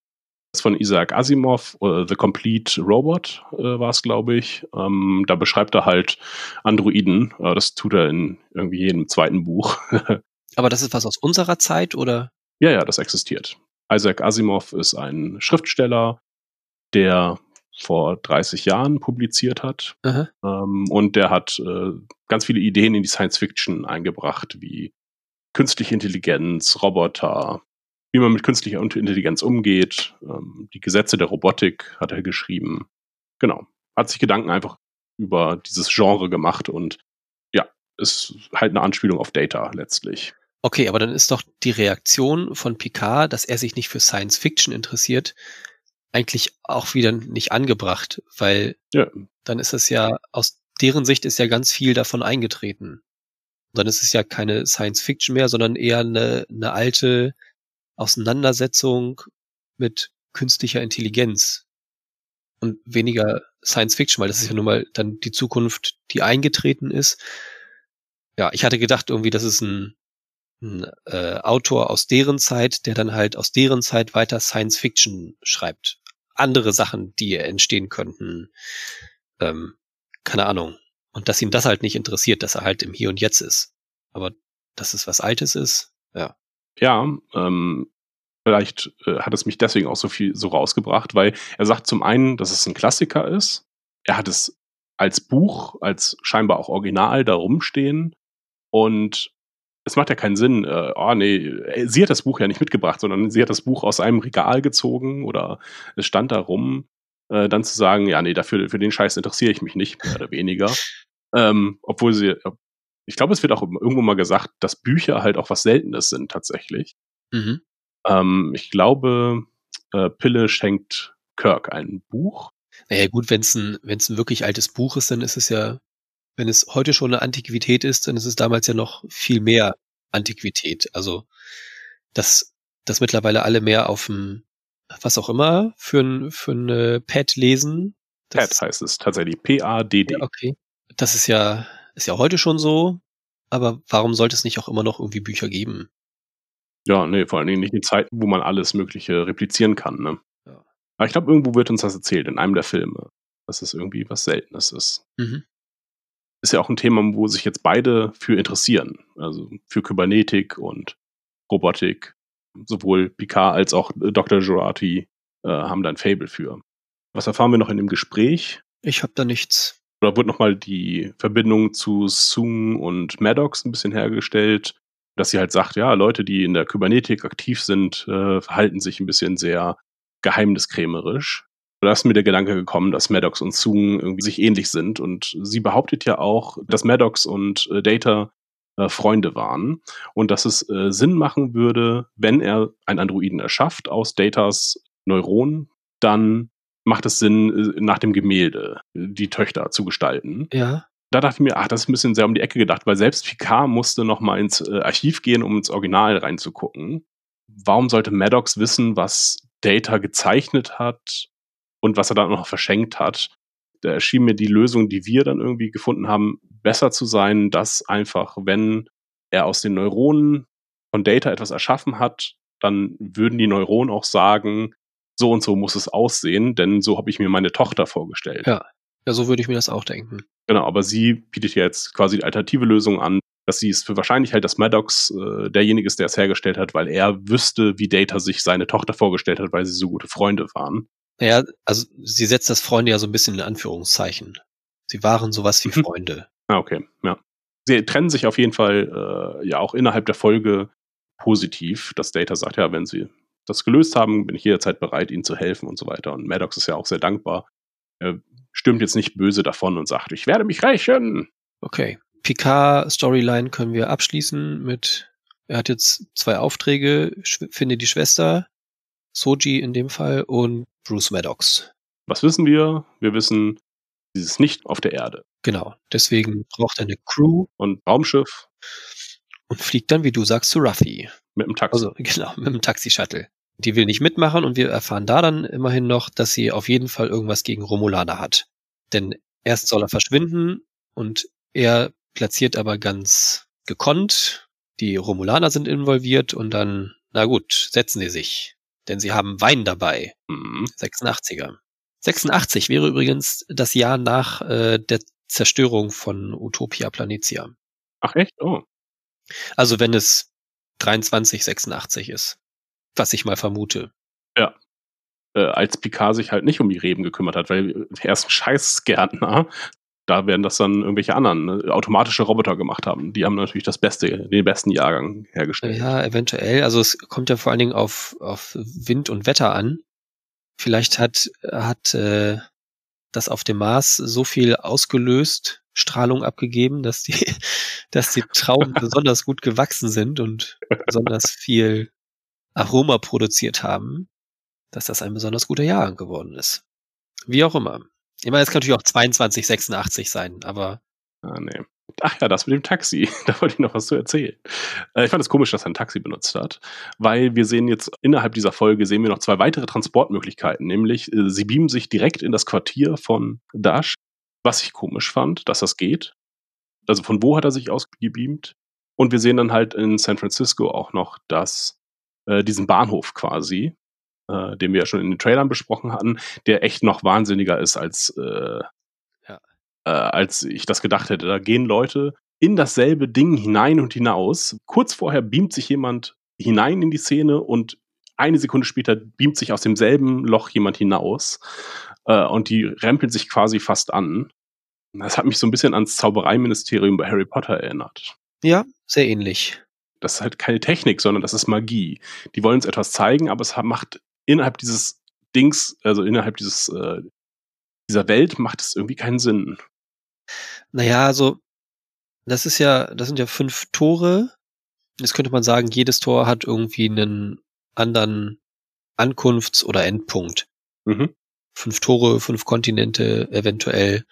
S4: Das ist von Isaac Asimov, uh, The Complete Robot äh, war es, glaube ich. Ähm, da beschreibt er halt Androiden. Äh, das tut er in irgendwie jedem zweiten Buch.
S5: Aber das ist was aus unserer Zeit oder?
S4: Ja, ja, das existiert. Isaac Asimov ist ein Schriftsteller, der vor 30 Jahren publiziert hat. Ähm, und der hat äh, ganz viele Ideen in die Science Fiction eingebracht, wie künstliche Intelligenz, Roboter, wie man mit künstlicher Intelligenz umgeht, ähm, die Gesetze der Robotik hat er geschrieben. Genau. Hat sich Gedanken einfach über dieses Genre gemacht und ja, ist halt eine Anspielung auf Data letztlich.
S5: Okay, aber dann ist doch die Reaktion von Picard, dass er sich nicht für Science Fiction interessiert, eigentlich auch wieder nicht angebracht, weil ja. dann ist es ja, aus deren Sicht ist ja ganz viel davon eingetreten. Und dann ist es ja keine Science Fiction mehr, sondern eher eine, eine alte Auseinandersetzung mit künstlicher Intelligenz und weniger Science Fiction, weil das ist ja nun mal dann die Zukunft, die eingetreten ist. Ja, ich hatte gedacht irgendwie, das ist ein ein äh, Autor aus deren Zeit, der dann halt aus deren Zeit weiter Science Fiction schreibt. Andere Sachen, die entstehen könnten. Ähm, keine Ahnung. Und dass ihm das halt nicht interessiert, dass er halt im Hier und Jetzt ist. Aber dass es was Altes ist, ja.
S4: Ja, ähm, vielleicht äh, hat es mich deswegen auch so viel so rausgebracht, weil er sagt zum einen, dass es ein Klassiker ist. Er hat es als Buch, als scheinbar auch Original da rumstehen. Und es macht ja keinen Sinn, äh, oh nee, äh, sie hat das Buch ja nicht mitgebracht, sondern sie hat das Buch aus einem Regal gezogen oder es stand da rum, äh, dann zu sagen, ja, nee, dafür, für den Scheiß interessiere ich mich nicht, mehr oder weniger. ähm, obwohl sie, ich glaube, es wird auch irgendwo mal gesagt, dass Bücher halt auch was Seltenes sind tatsächlich. Mhm. Ähm, ich glaube, äh, Pille schenkt Kirk ein Buch.
S5: Naja, gut, wenn es ein, wenn's ein wirklich altes Buch ist, dann ist es ja wenn es heute schon eine Antiquität ist, dann ist es damals ja noch viel mehr Antiquität. Also, dass, dass mittlerweile alle mehr auf dem, was auch immer, für ein, für ein äh, Pad lesen.
S4: Pad heißt es tatsächlich. P-A-D-D.
S5: Ja, okay. Das ist ja, ist ja heute schon so. Aber warum sollte es nicht auch immer noch irgendwie Bücher geben?
S4: Ja, nee, vor allen Dingen nicht in Zeiten, wo man alles Mögliche replizieren kann, ne? Ja. Aber ich glaube, irgendwo wird uns das erzählt, in einem der Filme, dass es irgendwie was Seltenes ist. Mhm ist ja auch ein Thema, wo sich jetzt beide für interessieren. Also für Kybernetik und Robotik. Sowohl Picard als auch Dr. Jurati äh, haben da ein Fable für. Was erfahren wir noch in dem Gespräch?
S5: Ich habe da nichts.
S4: oder wurde nochmal die Verbindung zu Sung und Maddox ein bisschen hergestellt, dass sie halt sagt, ja, Leute, die in der Kybernetik aktiv sind, äh, verhalten sich ein bisschen sehr geheimniskrämerisch. Da ist mir der Gedanke gekommen, dass Maddox und Sung irgendwie sich ähnlich sind. Und sie behauptet ja auch, dass Maddox und äh, Data äh, Freunde waren und dass es äh, Sinn machen würde, wenn er einen Androiden erschafft aus Datas Neuronen, dann macht es Sinn, äh, nach dem Gemälde die Töchter zu gestalten.
S5: Ja.
S4: Da dachte ich mir, ach, das ist ein bisschen sehr um die Ecke gedacht, weil selbst Picard musste noch mal ins äh, Archiv gehen, um ins Original reinzugucken. Warum sollte Maddox wissen, was Data gezeichnet hat und was er dann noch verschenkt hat? Da erschien mir die Lösung, die wir dann irgendwie gefunden haben, besser zu sein, dass einfach, wenn er aus den Neuronen von Data etwas erschaffen hat, dann würden die Neuronen auch sagen, so und so muss es aussehen, denn so habe ich mir meine Tochter vorgestellt.
S5: Ja. Ja, so würde ich mir das auch denken.
S4: Genau, aber sie bietet ja jetzt quasi die alternative Lösung an, dass sie es für wahrscheinlich halt, dass Maddox äh, derjenige ist, der es hergestellt hat, weil er wüsste, wie Data sich seine Tochter vorgestellt hat, weil sie so gute Freunde waren.
S5: Ja, also sie setzt das Freunde ja so ein bisschen in Anführungszeichen. Sie waren sowas wie mhm. Freunde.
S4: Ah, okay, ja. Sie trennen sich auf jeden Fall äh, ja auch innerhalb der Folge positiv, dass Data sagt, ja, wenn sie das gelöst haben, bin ich jederzeit bereit, ihnen zu helfen und so weiter. Und Maddox ist ja auch sehr dankbar. Er stürmt jetzt nicht böse davon und sagt, ich werde mich rächen.
S5: Okay. Picard-Storyline können wir abschließen mit, er hat jetzt zwei Aufträge, finde die Schwester, Soji in dem Fall und Bruce Maddox.
S4: Was wissen wir? Wir wissen, sie ist nicht auf der Erde.
S5: Genau. Deswegen braucht er eine Crew.
S4: Und Raumschiff.
S5: Und fliegt dann, wie du sagst, zu Ruffy.
S4: Mit dem Taxi.
S5: Also, genau, mit dem Taxi-Shuttle. Die will nicht mitmachen und wir erfahren da dann immerhin noch, dass sie auf jeden Fall irgendwas gegen Romulaner hat. Denn erst soll er verschwinden und er platziert aber ganz gekonnt, die Romulaner sind involviert und dann, na gut, setzen sie sich. Denn sie haben Wein dabei. Mhm. 86er. 86 wäre übrigens das Jahr nach äh, der Zerstörung von Utopia Planitia.
S4: Ach echt? Oh.
S5: Also wenn es 2386 ist. Was ich mal vermute.
S4: Ja. Äh, als Picard sich halt nicht um die Reben gekümmert hat, weil er ist ein Scheißgärtner. Da werden das dann irgendwelche anderen ne, automatische Roboter gemacht haben. Die haben natürlich das Beste, den besten Jahrgang hergestellt.
S5: Ja, eventuell. Also es kommt ja vor allen Dingen auf, auf Wind und Wetter an. Vielleicht hat, hat äh, das auf dem Mars so viel ausgelöst, Strahlung abgegeben, dass die, dass die Trauben besonders gut gewachsen sind und besonders viel Aroma produziert haben, dass das ein besonders guter Jahrgang geworden ist. Wie auch immer. Ich meine, es kann natürlich auch 2286 sein, aber.
S4: Ah, nee. Ach ja, das mit dem Taxi. Da wollte ich noch was zu erzählen. Äh, ich fand es komisch, dass er ein Taxi benutzt hat, weil wir sehen jetzt innerhalb dieser Folge sehen wir noch zwei weitere Transportmöglichkeiten, nämlich äh, sie beamen sich direkt in das Quartier von Dash, was ich komisch fand, dass das geht. Also von wo hat er sich ausgebeamt? Und wir sehen dann halt in San Francisco auch noch, dass äh, diesen Bahnhof quasi, äh, den wir ja schon in den Trailern besprochen hatten, der echt noch wahnsinniger ist als äh, äh, als ich das gedacht hätte. Da gehen Leute in dasselbe Ding hinein und hinaus. Kurz vorher beamt sich jemand hinein in die Szene und eine Sekunde später beamt sich aus demselben Loch jemand hinaus. Äh, und die rempeln sich quasi fast an. Das hat mich so ein bisschen ans Zaubereiministerium bei Harry Potter erinnert.
S5: Ja, sehr ähnlich.
S4: Das ist halt keine Technik, sondern das ist Magie. Die wollen uns etwas zeigen, aber es macht innerhalb dieses Dings, also innerhalb dieses, äh, dieser Welt macht es irgendwie keinen Sinn.
S5: Naja, also, das ist ja, das sind ja fünf Tore. Jetzt könnte man sagen, jedes Tor hat irgendwie einen anderen Ankunfts- oder Endpunkt. Mhm. Fünf Tore, fünf Kontinente, eventuell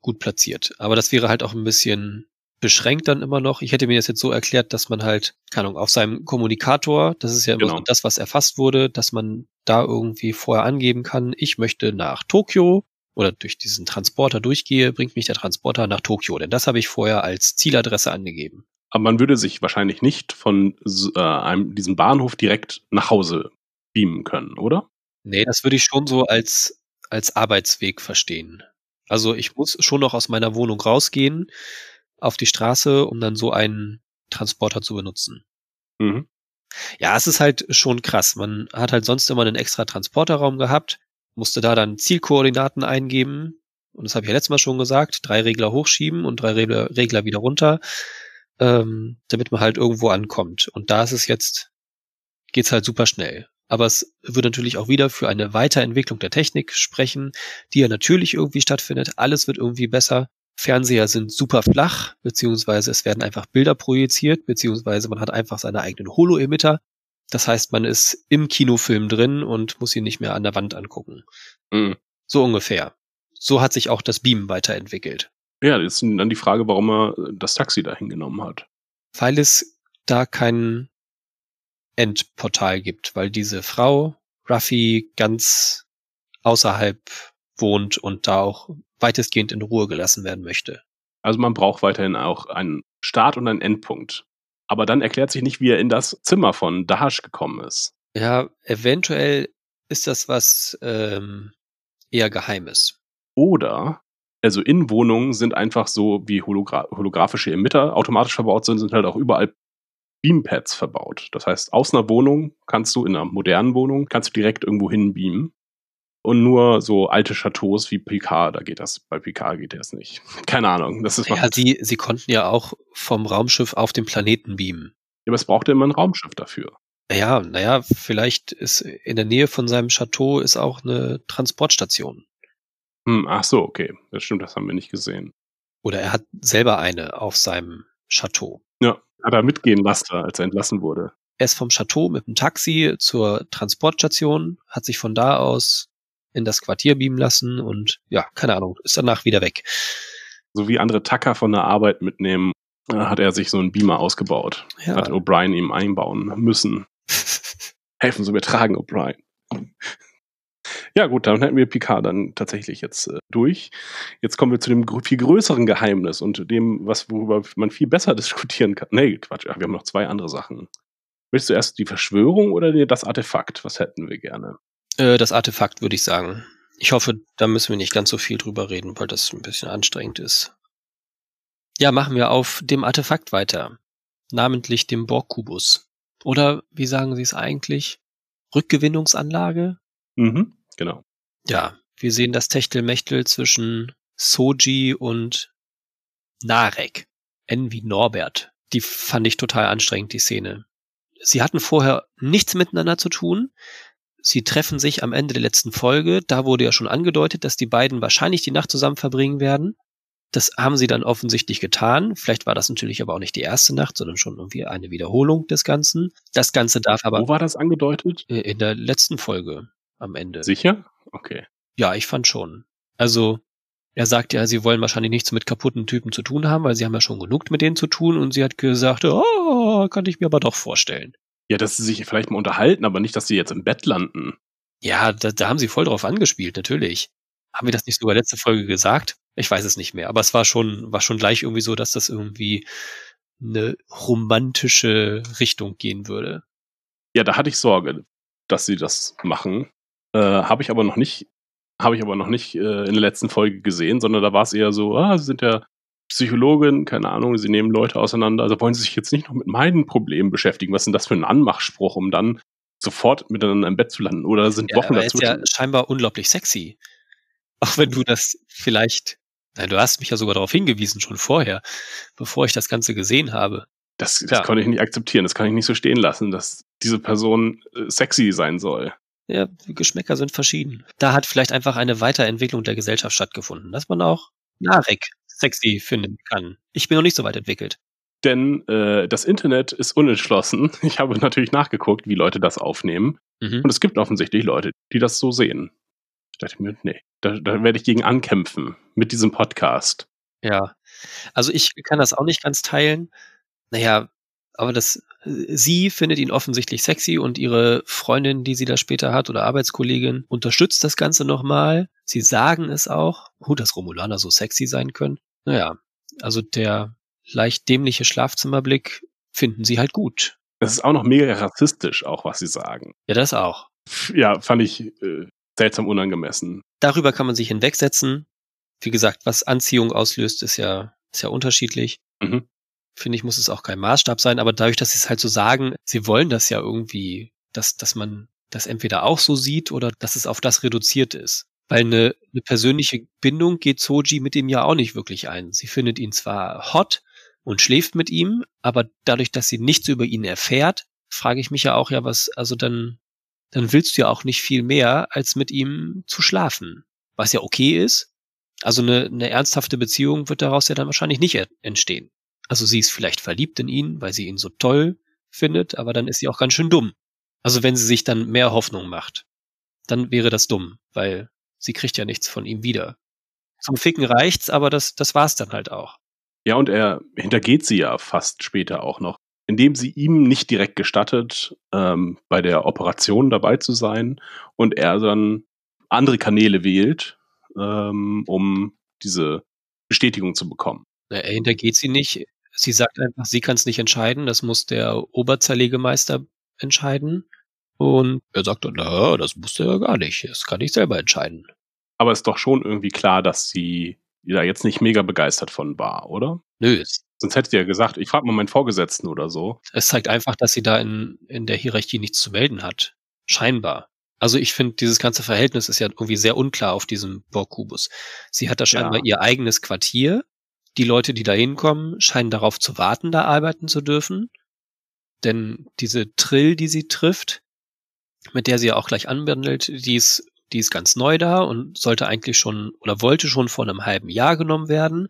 S5: gut platziert. Aber das wäre halt auch ein bisschen beschränkt dann immer noch. Ich hätte mir das jetzt so erklärt, dass man halt, keine Ahnung, auf seinem Kommunikator, das ist ja immer genau. so das, was erfasst wurde, dass man da irgendwie vorher angeben kann, ich möchte nach Tokio oder durch diesen Transporter durchgehe, bringt mich der Transporter nach Tokio. Denn das habe ich vorher als Zieladresse angegeben.
S4: Aber man würde sich wahrscheinlich nicht von äh, einem, diesem Bahnhof direkt nach Hause beamen können, oder?
S5: Nee, das würde ich schon so als, als Arbeitsweg verstehen. Also ich muss schon noch aus meiner Wohnung rausgehen auf die Straße, um dann so einen Transporter zu benutzen. Mhm. Ja, es ist halt schon krass. Man hat halt sonst immer einen extra Transporterraum gehabt musste da dann Zielkoordinaten eingeben Und das habe ich ja letztes Mal schon gesagt, drei Regler hochschieben und drei Regler, Regler wieder runter, ähm, damit man halt irgendwo ankommt. Und da ist es jetzt, geht's halt super schnell. Aber es würde natürlich auch wieder für eine Weiterentwicklung der Technik sprechen, die ja natürlich irgendwie stattfindet. Alles wird irgendwie besser. Fernseher sind super flach, beziehungsweise es werden einfach Bilder projiziert, beziehungsweise man hat einfach seine eigenen Holo-Emitter. Das heißt, man ist im Kinofilm drin und muss ihn nicht mehr an der Wand angucken. Mhm. So ungefähr. So hat sich auch das Beam weiterentwickelt.
S4: Ja, jetzt ist dann die Frage, warum er das Taxi dahin genommen hat.
S5: Weil es da kein Endportal gibt, weil diese Frau, Ruffy, ganz außerhalb wohnt und da auch weitestgehend in Ruhe gelassen werden möchte.
S4: Also man braucht weiterhin auch einen Start und einen Endpunkt. Aber dann erklärt sich nicht, wie er in das Zimmer von Dahash gekommen ist.
S5: Ja, eventuell ist das was ähm, eher Geheimes.
S4: Oder, also in Wohnungen sind einfach so wie Hologra holographische Emitter automatisch verbaut sind, sind halt auch überall Beampads verbaut. Das heißt, aus einer Wohnung kannst du, in einer modernen Wohnung, kannst du direkt irgendwo hin beamen. Und nur so alte Chateaus wie Picard, da geht das, bei Picard geht das nicht. Keine Ahnung. Das ist
S5: ja, sie, sie konnten ja auch vom Raumschiff auf den Planeten beamen.
S4: Ja, aber es brauchte immer ein Raumschiff dafür.
S5: Ja, naja, vielleicht ist in der Nähe von seinem Chateau ist auch eine Transportstation.
S4: Hm, ach so, okay. Das stimmt, das haben wir nicht gesehen.
S5: Oder er hat selber eine auf seinem Chateau.
S4: Ja, hat er mitgehen lassen, als er entlassen wurde.
S5: Er ist vom Chateau mit dem Taxi zur Transportstation, hat sich von da aus in das Quartier beamen lassen und ja, keine Ahnung, ist danach wieder weg.
S4: So wie andere Tacker von der Arbeit mitnehmen, äh, hat er sich so einen Beamer ausgebaut. Ja. Hat O'Brien ihm einbauen müssen. Helfen Sie mir tragen, O'Brien. Ja, gut, dann hätten wir Picard dann tatsächlich jetzt äh, durch. Jetzt kommen wir zu dem viel größeren Geheimnis und dem, was worüber man viel besser diskutieren kann. Nee, Quatsch, wir haben noch zwei andere Sachen. Willst du erst die Verschwörung oder das Artefakt? Was hätten wir gerne?
S5: Äh, das Artefakt, würde ich sagen. Ich hoffe, da müssen wir nicht ganz so viel drüber reden, weil das ein bisschen anstrengend ist. Ja, machen wir auf dem Artefakt weiter. Namentlich dem Borg-Kubus. Oder wie sagen Sie es eigentlich? Rückgewinnungsanlage?
S4: Mhm, genau.
S5: Ja, wir sehen das Techtelmechtel zwischen Soji und Narek. N wie Norbert. Die fand ich total anstrengend, die Szene. Sie hatten vorher nichts miteinander zu tun. Sie treffen sich am Ende der letzten Folge. Da wurde ja schon angedeutet, dass die beiden wahrscheinlich die Nacht zusammen verbringen werden. Das haben sie dann offensichtlich getan. Vielleicht war das natürlich aber auch nicht die erste Nacht, sondern schon irgendwie eine Wiederholung des Ganzen. Das Ganze darf aber.
S4: Wo war das angedeutet?
S5: Äh, in der letzten Folge am Ende.
S4: Sicher? Okay.
S5: Ja, ich fand schon. Also, er sagt ja, sie wollen wahrscheinlich nichts mit kaputten Typen zu tun haben, weil sie haben ja schon genug mit denen zu tun und sie hat gesagt, oh, kann ich mir aber doch vorstellen.
S4: Ja, dass sie sich vielleicht mal unterhalten, aber nicht, dass sie jetzt im Bett landen.
S5: Ja, da, da haben sie voll drauf angespielt, natürlich. Haben wir das nicht sogar letzte Folge gesagt? Ich weiß es nicht mehr, aber es war schon, war schon gleich irgendwie so, dass das irgendwie eine romantische Richtung gehen würde.
S4: Ja, da hatte ich Sorge, dass sie das machen. Äh, habe ich aber noch nicht, habe ich aber noch nicht äh, in der letzten Folge gesehen, sondern da war es eher so, ah, sie sind ja Psychologin, keine Ahnung, sie nehmen Leute auseinander. Also wollen sie sich jetzt nicht noch mit meinen Problemen beschäftigen. Was ist denn das für ein Anmachspruch, um dann sofort miteinander im Bett zu landen? Oder sind ja, Wochen
S5: dazwischen? Ist ja scheinbar unglaublich sexy. Auch wenn du das vielleicht, nein, du hast mich ja sogar darauf hingewiesen, schon vorher, bevor ich das Ganze gesehen habe.
S4: Das, das ja. konnte ich nicht akzeptieren, das kann ich nicht so stehen lassen, dass diese Person äh, sexy sein soll.
S5: Ja, Geschmäcker sind verschieden. Da hat vielleicht einfach eine Weiterentwicklung der Gesellschaft stattgefunden, dass man auch Narek sexy finden kann. Ich bin noch nicht so weit entwickelt.
S4: Denn äh, das Internet ist unentschlossen. Ich habe natürlich nachgeguckt, wie Leute das aufnehmen. Mhm. Und es gibt offensichtlich Leute, die das so sehen. Ich dachte mir, nee, da, da werde ich gegen ankämpfen mit diesem Podcast.
S5: Ja, also ich kann das auch nicht ganz teilen. Naja, aber das, sie findet ihn offensichtlich sexy und ihre Freundin, die sie da später hat oder Arbeitskollegin, unterstützt das Ganze nochmal. Sie sagen es auch, oh, dass Romulaner so sexy sein können. Naja, also der leicht dämliche Schlafzimmerblick finden sie halt gut.
S4: Es ist auch noch mega rassistisch, auch was sie sagen.
S5: Ja, das auch.
S4: Ja, fand ich äh, seltsam unangemessen.
S5: Darüber kann man sich hinwegsetzen. Wie gesagt, was Anziehung auslöst, ist ja, ist ja unterschiedlich. Mhm finde ich, muss es auch kein Maßstab sein, aber dadurch, dass sie es halt so sagen, sie wollen das ja irgendwie, dass, dass man das entweder auch so sieht oder dass es auf das reduziert ist. Weil eine, eine persönliche Bindung geht Soji mit ihm ja auch nicht wirklich ein. Sie findet ihn zwar hot und schläft mit ihm, aber dadurch, dass sie nichts über ihn erfährt, frage ich mich ja auch, ja, was, also dann, dann willst du ja auch nicht viel mehr, als mit ihm zu schlafen. Was ja okay ist. Also eine, eine ernsthafte Beziehung wird daraus ja dann wahrscheinlich nicht entstehen. Also sie ist vielleicht verliebt in ihn, weil sie ihn so toll findet, aber dann ist sie auch ganz schön dumm. Also wenn sie sich dann mehr Hoffnung macht, dann wäre das dumm, weil sie kriegt ja nichts von ihm wieder. Zum Ficken reicht's, aber das, das war's dann halt auch.
S4: Ja, und er hintergeht sie ja fast später auch noch, indem sie ihm nicht direkt gestattet, ähm, bei der Operation dabei zu sein und er dann andere Kanäle wählt, ähm, um diese Bestätigung zu bekommen.
S5: Er hintergeht sie nicht. Sie sagt einfach, sie kann es nicht entscheiden. Das muss der Oberzerlegemeister entscheiden. Und er sagt dann, na, das muss er ja gar nicht. Das kann ich selber entscheiden.
S4: Aber es ist doch schon irgendwie klar, dass sie da jetzt nicht mega begeistert von war, oder?
S5: Nö.
S4: Sonst hätte sie ja gesagt, ich frage mal meinen Vorgesetzten oder so.
S5: Es zeigt einfach, dass sie da in, in der Hierarchie nichts zu melden hat. Scheinbar. Also ich finde, dieses ganze Verhältnis ist ja irgendwie sehr unklar auf diesem Borg-Kubus. Sie hat da scheinbar ja. ihr eigenes Quartier. Die Leute, die da hinkommen, scheinen darauf zu warten, da arbeiten zu dürfen. Denn diese Trill, die sie trifft, mit der sie ja auch gleich anbandelt, die ist, die ist ganz neu da und sollte eigentlich schon oder wollte schon vor einem halben Jahr genommen werden,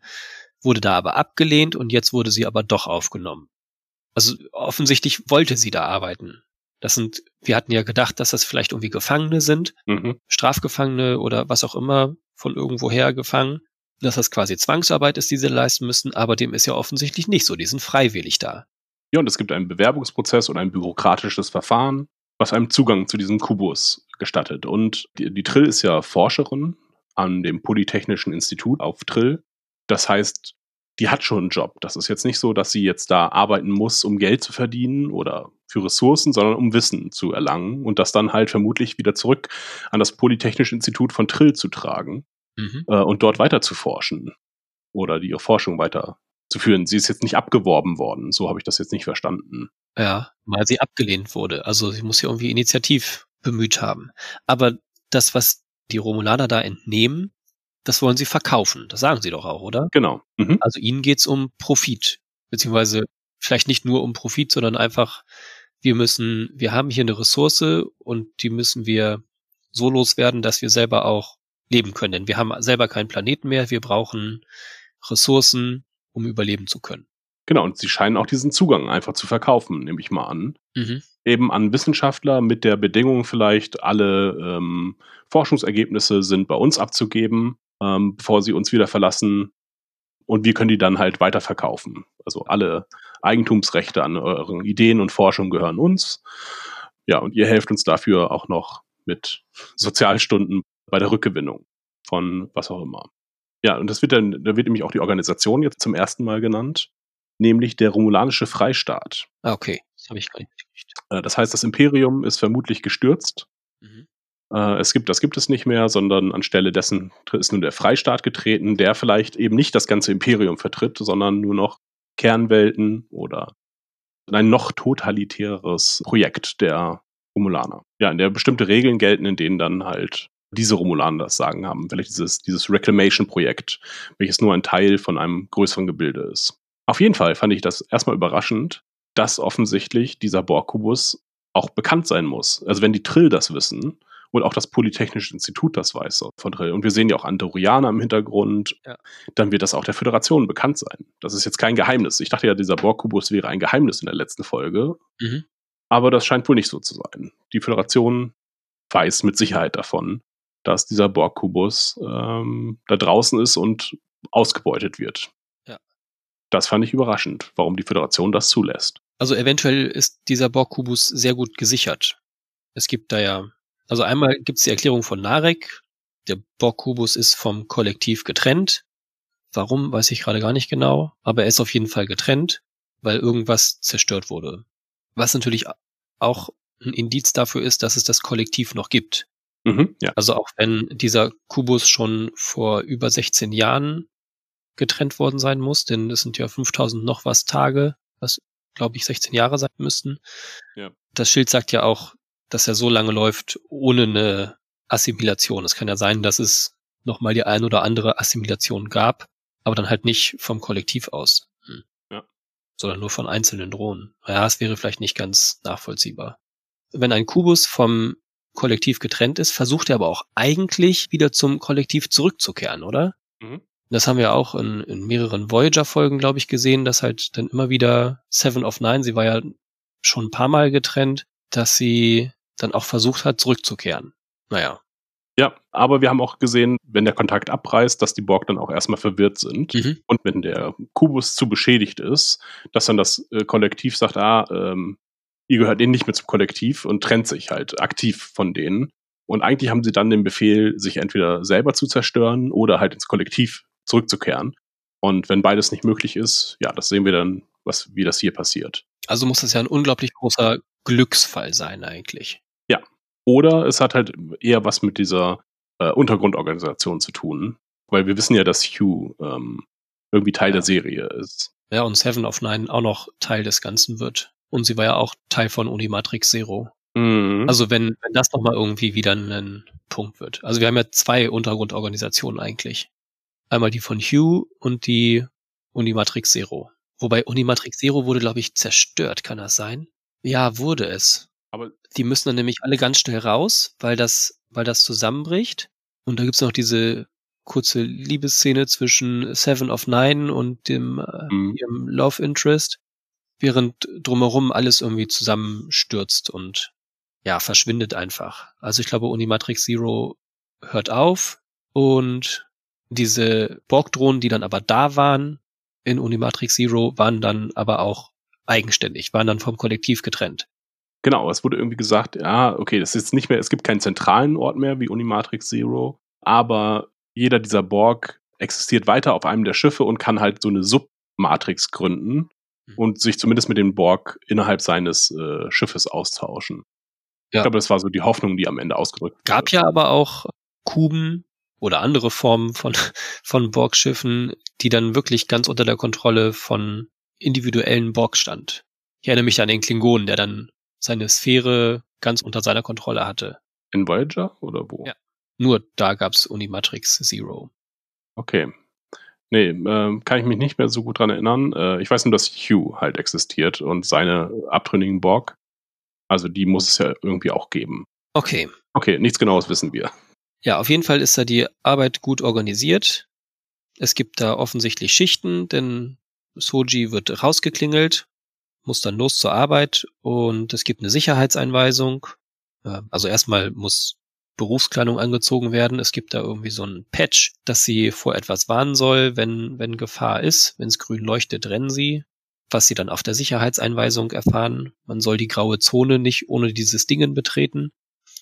S5: wurde da aber abgelehnt und jetzt wurde sie aber doch aufgenommen. Also offensichtlich wollte sie da arbeiten. Das sind, wir hatten ja gedacht, dass das vielleicht irgendwie Gefangene sind, mhm. Strafgefangene oder was auch immer von irgendwoher gefangen, dass das quasi Zwangsarbeit ist, die sie leisten müssen, aber dem ist ja offensichtlich nicht so. Die sind freiwillig da.
S4: Ja, und es gibt einen Bewerbungsprozess und ein bürokratisches Verfahren, was einem Zugang zu diesem Kubus gestattet. Und die, die Trill ist ja Forscherin an dem Polytechnischen Institut auf Trill. Das heißt, die hat schon einen Job. Das ist jetzt nicht so, dass sie jetzt da arbeiten muss, um Geld zu verdienen oder für Ressourcen, sondern um Wissen zu erlangen und das dann halt vermutlich wieder zurück an das Polytechnische Institut von Trill zu tragen mhm. äh, und dort weiter zu forschen oder die ihre Forschung weiterzuführen. Sie ist jetzt nicht abgeworben worden, so habe ich das jetzt nicht verstanden.
S5: Ja, weil sie abgelehnt wurde. Also sie muss ja irgendwie initiativ bemüht haben. Aber das, was die Romulaner da entnehmen, das wollen sie verkaufen. Das sagen sie doch auch, oder?
S4: Genau.
S5: Mhm. Also ihnen geht's um Profit. Beziehungsweise vielleicht nicht nur um Profit, sondern einfach, wir müssen, wir haben hier eine Ressource und die müssen wir so loswerden, dass wir selber auch leben können. Denn wir haben selber keinen Planeten mehr. Wir brauchen Ressourcen, um überleben zu können.
S4: Genau, und sie scheinen auch diesen Zugang einfach zu verkaufen, nehme ich mal an. Mhm. Eben an Wissenschaftler mit der Bedingung vielleicht, alle ähm, Forschungsergebnisse sind bei uns abzugeben ähm, bevor sie uns wieder verlassen. Und wir können die dann halt weiterverkaufen. Also alle Eigentumsrechte an euren Ideen und Forschung gehören uns. Ja, und ihr helft uns dafür auch noch mit Sozialstunden bei der Rückgewinnung von was auch immer. Ja, und das wird dann, da wird nämlich auch die Organisation jetzt zum ersten Mal genannt, nämlich der Romulanische Freistaat.
S5: Ah, okay. Das habe ich gar nicht
S4: äh, Das heißt, das Imperium ist vermutlich gestürzt. Mhm. Äh, es gibt, das gibt es nicht mehr, sondern anstelle dessen ist nun der Freistaat getreten, der vielleicht eben nicht das ganze Imperium vertritt, sondern nur noch Kernwelten oder ein noch totalitäres Projekt der Romulaner. Ja, in der bestimmte Regeln gelten, in denen dann halt diese Romulaner das Sagen haben. Vielleicht dieses, dieses Reclamation-Projekt, welches nur ein Teil von einem größeren Gebilde ist. Auf jeden Fall fand ich das erstmal überraschend, dass offensichtlich dieser Borg-Kubus auch bekannt sein muss. Also wenn die Trill das wissen, und auch das Polytechnische Institut das weiß von Drill. Und wir sehen ja auch Andorianer im Hintergrund. Ja. Dann wird das auch der Föderation bekannt sein. Das ist jetzt kein Geheimnis. Ich dachte ja, dieser Borg-Kubus wäre ein Geheimnis in der letzten Folge. Mhm. Aber das scheint wohl nicht so zu sein. Die Föderation weiß mit Sicherheit davon, dass dieser Borg-Kubus ähm, da draußen ist und ausgebeutet wird. Ja. Das fand ich überraschend, warum die Föderation das zulässt.
S5: Also eventuell ist dieser Borg-Kubus sehr gut gesichert. Es gibt da ja also einmal gibt es die Erklärung von Narek. Der Borg-Kubus ist vom Kollektiv getrennt. Warum, weiß ich gerade gar nicht genau. Aber er ist auf jeden Fall getrennt, weil irgendwas zerstört wurde. Was natürlich auch ein Indiz dafür ist, dass es das Kollektiv noch gibt. Mhm, ja. Also auch wenn dieser Kubus schon vor über 16 Jahren getrennt worden sein muss, denn es sind ja 5000 noch was Tage, was glaube ich 16 Jahre sein müssten. Ja. Das Schild sagt ja auch, dass er so lange läuft, ohne eine Assimilation. Es kann ja sein, dass es nochmal die ein oder andere Assimilation gab, aber dann halt nicht vom Kollektiv aus. Hm. Ja. Sondern nur von einzelnen Drohnen. Ja, es wäre vielleicht nicht ganz nachvollziehbar. Wenn ein Kubus vom Kollektiv getrennt ist, versucht er aber auch eigentlich wieder zum Kollektiv zurückzukehren, oder? Mhm. Das haben wir auch in, in mehreren Voyager-Folgen, glaube ich, gesehen, dass halt dann immer wieder Seven of Nine, sie war ja schon ein paar Mal getrennt, dass sie dann auch versucht hat, zurückzukehren. Naja.
S4: Ja, aber wir haben auch gesehen, wenn der Kontakt abreißt, dass die Borg dann auch erstmal verwirrt sind. Mhm. Und wenn der Kubus zu beschädigt ist, dass dann das äh, Kollektiv sagt, ah, ähm, ihr gehört ihnen nicht mehr zum Kollektiv und trennt sich halt aktiv von denen. Und eigentlich haben sie dann den Befehl, sich entweder selber zu zerstören oder halt ins Kollektiv zurückzukehren. Und wenn beides nicht möglich ist, ja, das sehen wir dann, was, wie das hier passiert.
S5: Also muss das ja ein unglaublich großer Glücksfall sein eigentlich.
S4: Ja. Oder es hat halt eher was mit dieser äh, Untergrundorganisation zu tun. Weil wir wissen ja, dass Hugh ähm, irgendwie Teil ja. der Serie ist.
S5: Ja, und Seven of Nine auch noch Teil des Ganzen wird. Und sie war ja auch Teil von Unimatrix Zero. Mhm. Also wenn, wenn das nochmal irgendwie wieder ein Punkt wird. Also wir haben ja zwei Untergrundorganisationen eigentlich. Einmal die von Hugh und die Unimatrix Zero. Wobei Unimatrix Zero wurde, glaube ich, zerstört, kann das sein? Ja, wurde es. Aber die müssen dann nämlich alle ganz schnell raus, weil das, weil das zusammenbricht. Und da gibt's noch diese kurze Liebesszene zwischen Seven of Nine und dem äh, mhm. ihrem Love Interest, während drumherum alles irgendwie zusammenstürzt und ja, verschwindet einfach. Also ich glaube, Unimatrix Zero hört auf und diese Borg-Drohnen, die dann aber da waren in Unimatrix Zero, waren dann aber auch eigenständig, waren dann vom Kollektiv getrennt.
S4: Genau, es wurde irgendwie gesagt, ja, okay, das ist nicht mehr, es gibt keinen zentralen Ort mehr wie Unimatrix Zero, aber jeder dieser Borg existiert weiter auf einem der Schiffe und kann halt so eine Submatrix gründen. Und sich zumindest mit dem Borg innerhalb seines äh, Schiffes austauschen. Ja. Ich glaube, das war so die Hoffnung, die am Ende ausgedrückt
S5: wurde. Gab ja aber auch Kuben oder andere Formen von, von Borg-Schiffen, die dann wirklich ganz unter der Kontrolle von individuellen Borg stand. Ich erinnere mich an den Klingonen, der dann seine Sphäre ganz unter seiner Kontrolle hatte.
S4: In Voyager oder wo?
S5: Ja. Nur da gab's Unimatrix Zero.
S4: Okay. Nee, äh, kann ich mich nicht mehr so gut dran erinnern. Äh, ich weiß nur, dass Hugh halt existiert und seine abtrünnigen Borg. Also die muss es ja irgendwie auch geben.
S5: Okay.
S4: Okay, nichts genaues wissen wir.
S5: Ja, auf jeden Fall ist da die Arbeit gut organisiert. Es gibt da offensichtlich Schichten, denn Soji wird rausgeklingelt, muss dann los zur Arbeit und es gibt eine Sicherheitseinweisung. Also erstmal muss Berufskleidung angezogen werden. Es gibt da irgendwie so ein Patch, dass sie vor etwas warnen soll, wenn, wenn Gefahr ist. Wenn es grün leuchtet, rennen sie was sie dann auf der Sicherheitseinweisung erfahren. Man soll die graue Zone nicht ohne dieses Dingen betreten,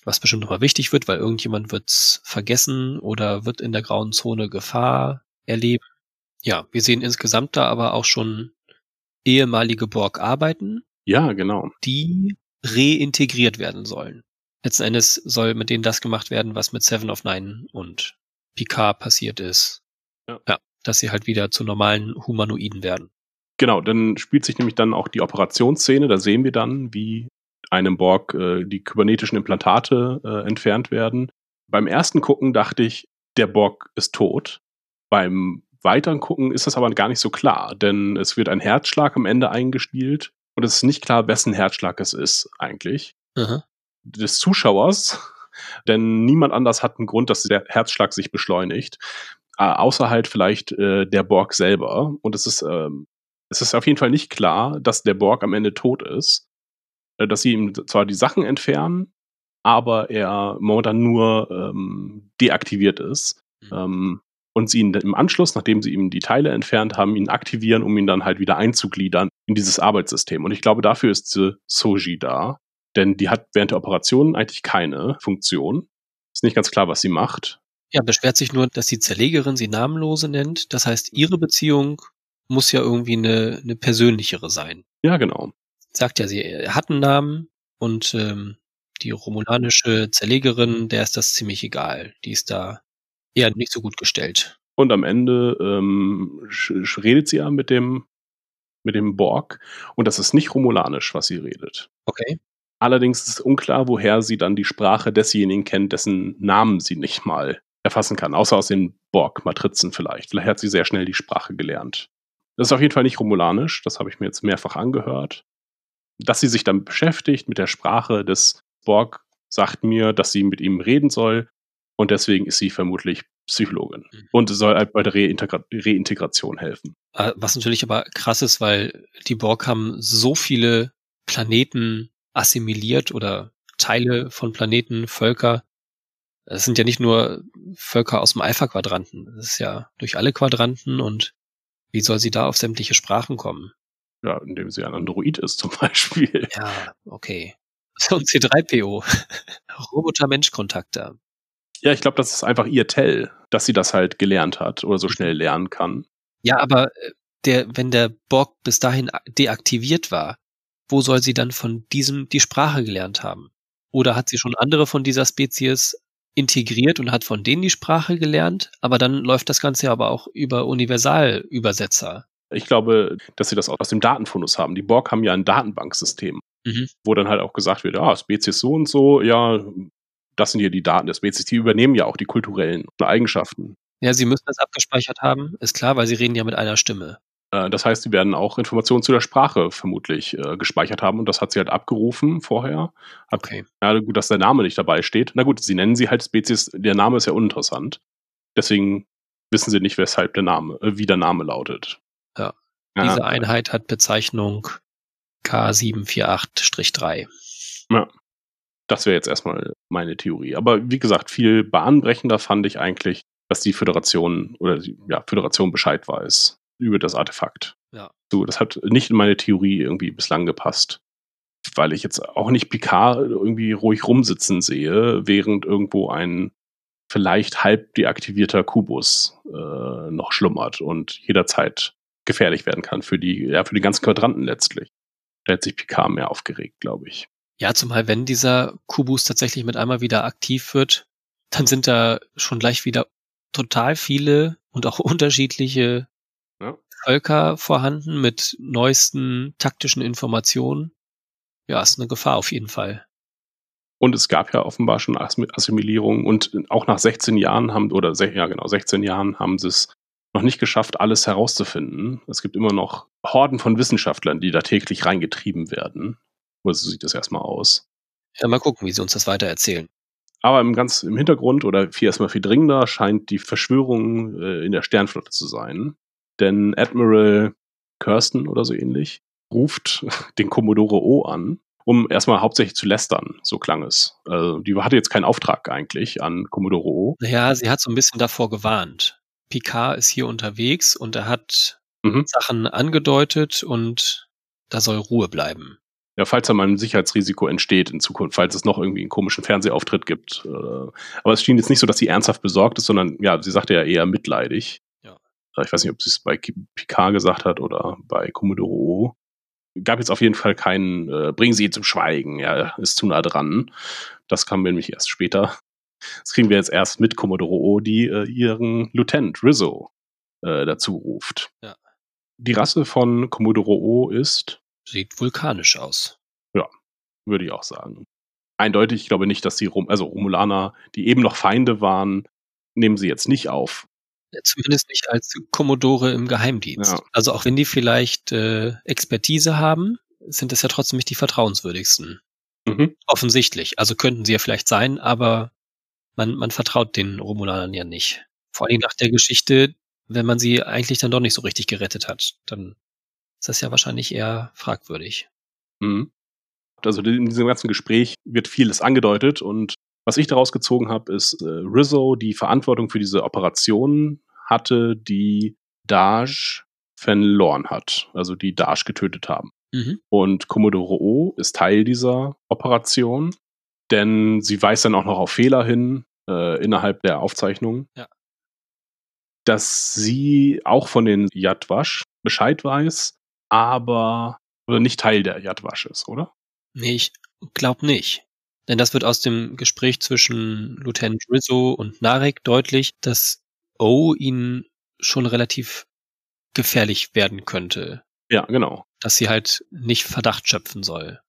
S5: was bestimmt nochmal wichtig wird, weil irgendjemand wird's vergessen oder wird in der grauen Zone Gefahr erleben. Ja, wir sehen insgesamt da aber auch schon ehemalige Borg arbeiten.
S4: Ja, genau.
S5: Die reintegriert werden sollen. Letzten Endes soll mit denen das gemacht werden, was mit Seven of Nine und Picard passiert ist. Ja. ja dass sie halt wieder zu normalen Humanoiden werden.
S4: Genau, dann spielt sich nämlich dann auch die Operationsszene. Da sehen wir dann, wie einem Borg äh, die kybernetischen Implantate äh, entfernt werden. Beim ersten Gucken dachte ich, der Borg ist tot. Beim weiteren Gucken ist das aber gar nicht so klar, denn es wird ein Herzschlag am Ende eingespielt und es ist nicht klar, wessen Herzschlag es ist eigentlich. Aha. Des Zuschauers, denn niemand anders hat einen Grund, dass der Herzschlag sich beschleunigt. Äh, außer halt vielleicht äh, der Borg selber. Und es ist ähm, es ist auf jeden Fall nicht klar, dass der Borg am Ende tot ist. Äh, dass sie ihm zwar die Sachen entfernen, aber er momentan nur ähm, deaktiviert ist. Mhm. Ähm, und sie ihn im Anschluss, nachdem sie ihm die Teile entfernt haben, ihn aktivieren, um ihn dann halt wieder einzugliedern in dieses Arbeitssystem. Und ich glaube, dafür ist Soji da. Denn die hat während der Operation eigentlich keine Funktion. Ist nicht ganz klar, was sie macht.
S5: Ja, beschwert sich nur, dass die Zerlegerin sie Namenlose nennt. Das heißt, ihre Beziehung muss ja irgendwie eine, eine persönlichere sein.
S4: Ja, genau.
S5: Sagt ja, sie hat einen Namen und ähm, die romulanische Zerlegerin, der ist das ziemlich egal. Die ist da eher nicht so gut gestellt.
S4: Und am Ende ähm, redet sie ja mit dem, mit dem Borg und das ist nicht romulanisch, was sie redet.
S5: Okay.
S4: Allerdings ist es unklar, woher sie dann die Sprache desjenigen kennt, dessen Namen sie nicht mal erfassen kann, außer aus den Borg-Matrizen vielleicht. Vielleicht hat sie sehr schnell die Sprache gelernt. Das ist auf jeden Fall nicht romulanisch, das habe ich mir jetzt mehrfach angehört. Dass sie sich dann beschäftigt mit der Sprache des Borg, sagt mir, dass sie mit ihm reden soll und deswegen ist sie vermutlich Psychologin mhm. und soll halt bei der Reintegra Reintegration helfen.
S5: Ah, was natürlich aber krass ist, weil die Borg haben so viele Planeten assimiliert oder Teile von Planeten, Völker. Es sind ja nicht nur Völker aus dem Alpha-Quadranten, das ist ja durch alle Quadranten und wie soll sie da auf sämtliche Sprachen kommen?
S4: Ja, indem sie ein Android ist zum Beispiel.
S5: Ja, okay. So ein C3PO. Roboter-Mensch-Kontakter.
S4: Ja, ich glaube, das ist einfach ihr Tell, dass sie das halt gelernt hat oder so schnell lernen kann.
S5: Ja, aber äh, der, wenn der Borg bis dahin deaktiviert war, wo soll sie dann von diesem die Sprache gelernt haben? Oder hat sie schon andere von dieser Spezies integriert und hat von denen die Sprache gelernt, aber dann läuft das Ganze aber auch über Universalübersetzer.
S4: Ich glaube, dass sie das aus dem Datenfundus haben. Die Borg haben ja ein Datenbanksystem, mhm. wo dann halt auch gesagt wird, ja, Spezies so und so, ja, das sind hier die Daten der Spezies. Die übernehmen ja auch die kulturellen Eigenschaften.
S5: Ja, sie müssen das abgespeichert haben, ist klar, weil sie reden ja mit einer Stimme.
S4: Äh, das heißt, sie werden auch Informationen zu der Sprache vermutlich äh, gespeichert haben und das hat sie halt abgerufen vorher.
S5: Okay.
S4: Ja, gut, dass der Name nicht dabei steht. Na gut, sie nennen sie halt Spezies, der Name ist ja uninteressant. Deswegen wissen sie nicht, weshalb der Name, äh, wie der Name lautet.
S5: Ja. ja. Diese Einheit hat Bezeichnung K748-3.
S4: Ja. Das wäre jetzt erstmal meine Theorie. Aber wie gesagt, viel bahnbrechender fand ich eigentlich, dass die Föderation oder die ja, Föderation Bescheid weiß über das Artefakt.
S5: Ja.
S4: So, das hat nicht in meine Theorie irgendwie bislang gepasst. Weil ich jetzt auch nicht Picard irgendwie ruhig rumsitzen sehe, während irgendwo ein vielleicht halb deaktivierter Kubus äh, noch schlummert und jederzeit gefährlich werden kann für die, ja, für die ganzen Quadranten letztlich. Da hätte sich Picard mehr aufgeregt, glaube ich.
S5: Ja, zumal wenn dieser Kubus tatsächlich mit einmal wieder aktiv wird, dann sind da schon gleich wieder total viele und auch unterschiedliche. Völker vorhanden mit neuesten taktischen Informationen. Ja, ist eine Gefahr auf jeden Fall.
S4: Und es gab ja offenbar schon Assimilierung und auch nach 16 Jahren haben, oder ja genau, 16 Jahren haben sie es noch nicht geschafft, alles herauszufinden. Es gibt immer noch Horden von Wissenschaftlern, die da täglich reingetrieben werden. Oder so sieht das erstmal aus.
S5: Ja, mal gucken, wie sie uns das weiter erzählen.
S4: Aber im ganz im Hintergrund oder viel erstmal viel dringender scheint die Verschwörung äh, in der Sternflotte zu sein. Denn Admiral Kirsten oder so ähnlich ruft den Commodore O an, um erstmal hauptsächlich zu lästern, so klang es. Also, die hatte jetzt keinen Auftrag eigentlich an Commodore O.
S5: Naja, sie hat so ein bisschen davor gewarnt. Picard ist hier unterwegs und er hat mhm. Sachen angedeutet und da soll Ruhe bleiben.
S4: Ja, falls da mal ein Sicherheitsrisiko entsteht in Zukunft, falls es noch irgendwie einen komischen Fernsehauftritt gibt. Äh, aber es schien jetzt nicht so, dass sie ernsthaft besorgt ist, sondern ja, sie sagte ja eher mitleidig. Ich weiß nicht, ob sie es bei Picard gesagt hat oder bei Commodore O. Gab jetzt auf jeden Fall keinen, äh, bringen Sie ihn zum Schweigen, ja, ist zu nah dran. Das kam nämlich erst später. Das kriegen wir jetzt erst mit Commodore O, die äh, ihren Lieutenant Rizzo äh, dazu ruft.
S5: Ja.
S4: Die Rasse von Commodore O ist
S5: Sieht vulkanisch aus.
S4: Ja, würde ich auch sagen. Eindeutig, ich glaube nicht, dass die Rom also Romulaner, die eben noch Feinde waren, nehmen sie jetzt nicht auf.
S5: Zumindest nicht als Kommodore im Geheimdienst. Ja. Also auch wenn die vielleicht äh, Expertise haben, sind das ja trotzdem nicht die vertrauenswürdigsten.
S4: Mhm.
S5: Offensichtlich. Also könnten sie ja vielleicht sein, aber man, man vertraut den Romulanern ja nicht. Vor allem nach der Geschichte, wenn man sie eigentlich dann doch nicht so richtig gerettet hat, dann ist das ja wahrscheinlich eher fragwürdig.
S4: Mhm. Also in diesem ganzen Gespräch wird vieles angedeutet und was ich daraus gezogen habe, ist, äh, Rizzo die Verantwortung für diese Operation hatte, die Daj verloren hat, also die Daj getötet haben.
S5: Mhm.
S4: Und Commodore O ist Teil dieser Operation, denn sie weist dann auch noch auf Fehler hin äh, innerhalb der Aufzeichnung.
S5: Ja.
S4: Dass sie auch von den Yadwash Bescheid weiß aber nicht Teil der Yadwash ist, oder?
S5: Nee, ich glaube nicht. Denn das wird aus dem Gespräch zwischen Lieutenant Rizzo und Narek deutlich, dass O ihnen schon relativ gefährlich werden könnte.
S4: Ja, genau.
S5: Dass sie halt nicht Verdacht schöpfen soll.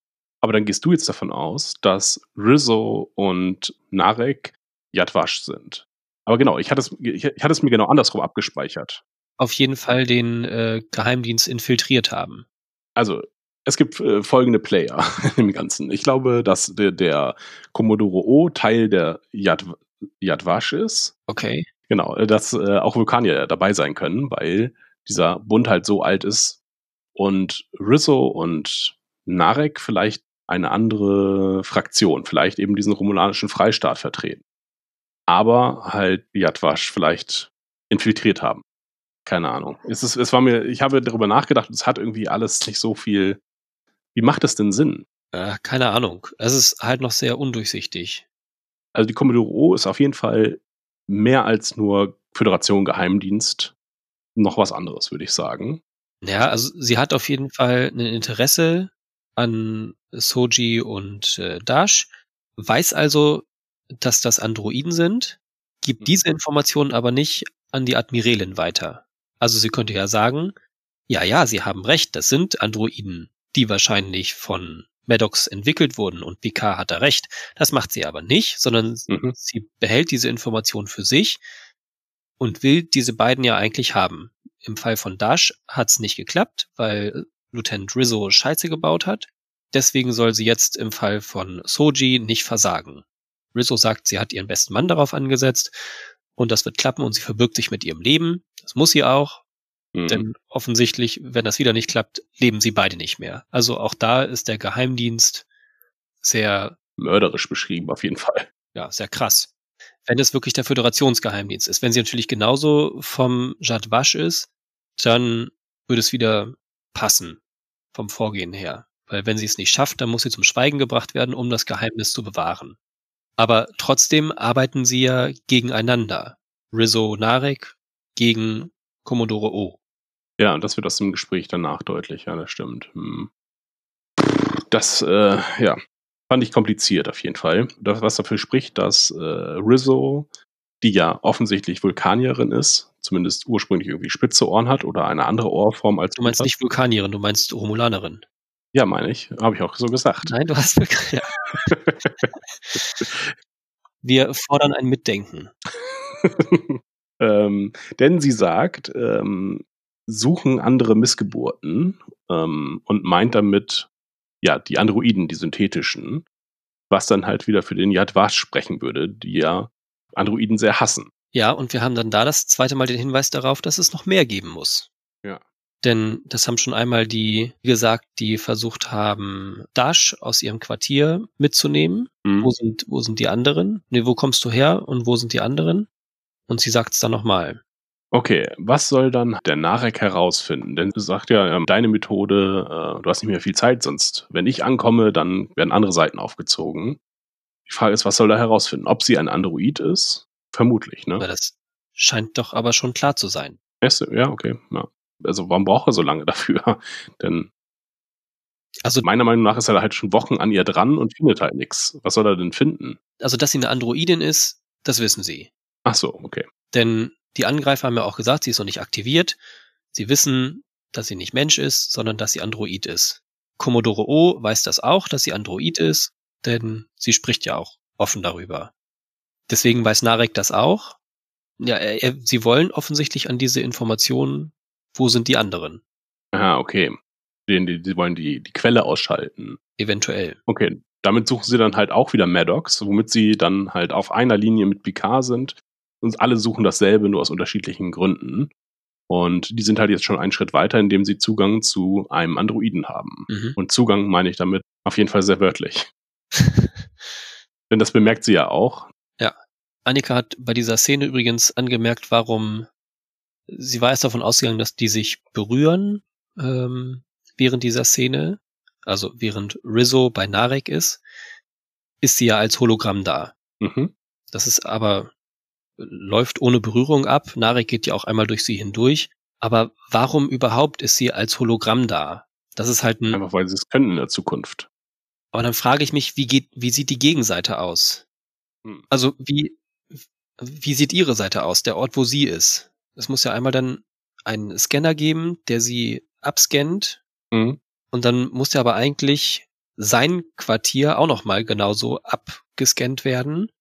S4: Aber dann gehst du jetzt davon aus, dass Rizzo und Narek Yadwash sind. Aber genau, ich hatte es, ich, ich hatte es mir genau andersrum abgespeichert.
S5: Auf jeden Fall den äh, Geheimdienst infiltriert haben.
S4: Also, es gibt äh, folgende Player im Ganzen. Ich glaube, dass der, der Commodore O Teil der Yad, Yadwash ist.
S5: Okay.
S4: Genau, äh, dass äh, auch Vulkanier dabei sein können, weil dieser Bund halt so alt ist und Rizzo und Narek vielleicht eine andere Fraktion, vielleicht eben diesen romulanischen Freistaat vertreten. Aber halt Yadwash vielleicht infiltriert haben. Keine Ahnung. Es, ist, es war mir, ich habe darüber nachgedacht, es hat irgendwie alles nicht so viel. Wie macht es denn Sinn?
S5: Äh, keine Ahnung. Es ist halt noch sehr undurchsichtig.
S4: Also die Commodore O ist auf jeden Fall mehr als nur Föderation Geheimdienst noch was anderes, würde ich sagen.
S5: Ja, also sie hat auf jeden Fall ein Interesse an Soji und äh, Dash, weiß also, dass das Androiden sind, gibt mhm. diese Informationen aber nicht an die Admiralin weiter. Also sie könnte ja sagen, ja, ja, sie haben recht, das sind Androiden, die wahrscheinlich von Maddox entwickelt wurden und Picard hat da recht. Das macht sie aber nicht, sondern mhm. sie behält diese Information für sich und will diese beiden ja eigentlich haben. Im Fall von Dash hat's nicht geklappt, weil Lieutenant Rizzo Scheiße gebaut hat. Deswegen soll sie jetzt im Fall von Soji nicht versagen. Rizzo sagt, sie hat ihren besten Mann darauf angesetzt und das wird klappen und sie verbirgt sich mit ihrem Leben. Das muss sie auch. Mhm. Denn offensichtlich, wenn das wieder nicht klappt, leben sie beide nicht mehr. Also auch da ist der Geheimdienst sehr
S4: mörderisch beschrieben, auf jeden Fall.
S5: Ja, sehr krass. Wenn es wirklich der Föderationsgeheimdienst ist. Wenn sie natürlich genauso vom Jadwasch ist, dann würde es wieder passen vom Vorgehen her. Weil wenn sie es nicht schafft, dann muss sie zum Schweigen gebracht werden, um das Geheimnis zu bewahren. Aber trotzdem arbeiten sie ja gegeneinander. Rizzo Narek gegen Commodore O.
S4: Ja, und das wird aus dem Gespräch danach deutlich, ja, das stimmt. Hm. Das, äh, ja, fand ich kompliziert auf jeden Fall. Das, was dafür spricht, dass äh, Rizzo, die ja offensichtlich Vulkanierin ist, zumindest ursprünglich irgendwie spitze Ohren hat oder eine andere Ohrform als.
S5: Du meinst nicht Vulkanierin, du meinst Romulanerin.
S4: Ja, meine ich. Habe ich auch so gesagt.
S5: Nein, du hast. Ja. Wir fordern ein Mitdenken.
S4: ähm, denn sie sagt, ähm, suchen andere Missgeburten ähm, und meint damit, ja, die Androiden, die synthetischen, was dann halt wieder für den Yadwash sprechen würde, die ja Androiden sehr hassen.
S5: Ja, und wir haben dann da das zweite Mal den Hinweis darauf, dass es noch mehr geben muss.
S4: Ja.
S5: Denn das haben schon einmal die gesagt, die versucht haben, Dash aus ihrem Quartier mitzunehmen. Mhm. Wo sind, wo sind die anderen? Nee, wo kommst du her und wo sind die anderen? Und sie sagt es dann nochmal.
S4: Okay, was soll dann der Narek herausfinden? Denn du sagst ja, ähm, deine Methode, äh, du hast nicht mehr viel Zeit, sonst, wenn ich ankomme, dann werden andere Seiten aufgezogen. Die Frage ist, was soll er herausfinden? Ob sie ein Android ist? Vermutlich, ne?
S5: Das scheint doch aber schon klar zu sein.
S4: Ja, okay. Ja. Also warum braucht er so lange dafür? Denn also meiner Meinung nach ist er halt schon Wochen an ihr dran und findet halt nichts. Was soll er denn finden?
S5: Also, dass sie eine Androidin ist, das wissen sie.
S4: Ach so, okay.
S5: Denn die Angreifer haben ja auch gesagt, sie ist noch nicht aktiviert. Sie wissen, dass sie nicht Mensch ist, sondern dass sie Android ist. Commodore O weiß das auch, dass sie Android ist, denn sie spricht ja auch offen darüber. Deswegen weiß Narek das auch. Ja, er, sie wollen offensichtlich an diese Informationen, wo sind die anderen?
S4: Aha, okay. Die, die, die wollen die, die Quelle ausschalten.
S5: Eventuell.
S4: Okay, damit suchen sie dann halt auch wieder Maddox, womit sie dann halt auf einer Linie mit Picard sind und alle suchen dasselbe, nur aus unterschiedlichen Gründen. Und die sind halt jetzt schon einen Schritt weiter, indem sie Zugang zu einem Androiden haben. Mhm. Und Zugang meine ich damit auf jeden Fall sehr wörtlich. Denn das bemerkt sie ja auch.
S5: Ja. Annika hat bei dieser Szene übrigens angemerkt, warum sie war erst davon ausgegangen, dass die sich berühren ähm, während dieser Szene. Also während Rizzo bei Narek ist, ist sie ja als Hologramm da. Mhm. Das ist aber läuft ohne Berührung ab. Narek geht ja auch einmal durch sie hindurch. Aber warum überhaupt ist sie als Hologramm da? Das ist halt ein.
S4: Einfach weil sie es können in der Zukunft.
S5: Aber dann frage ich mich, wie geht, wie sieht die Gegenseite aus? Hm. Also wie, wie sieht ihre Seite aus, der Ort, wo sie ist? Es muss ja einmal dann einen Scanner geben, der sie abscannt. Mhm. Und dann muss ja aber eigentlich sein Quartier auch nochmal genauso abgescannt werden,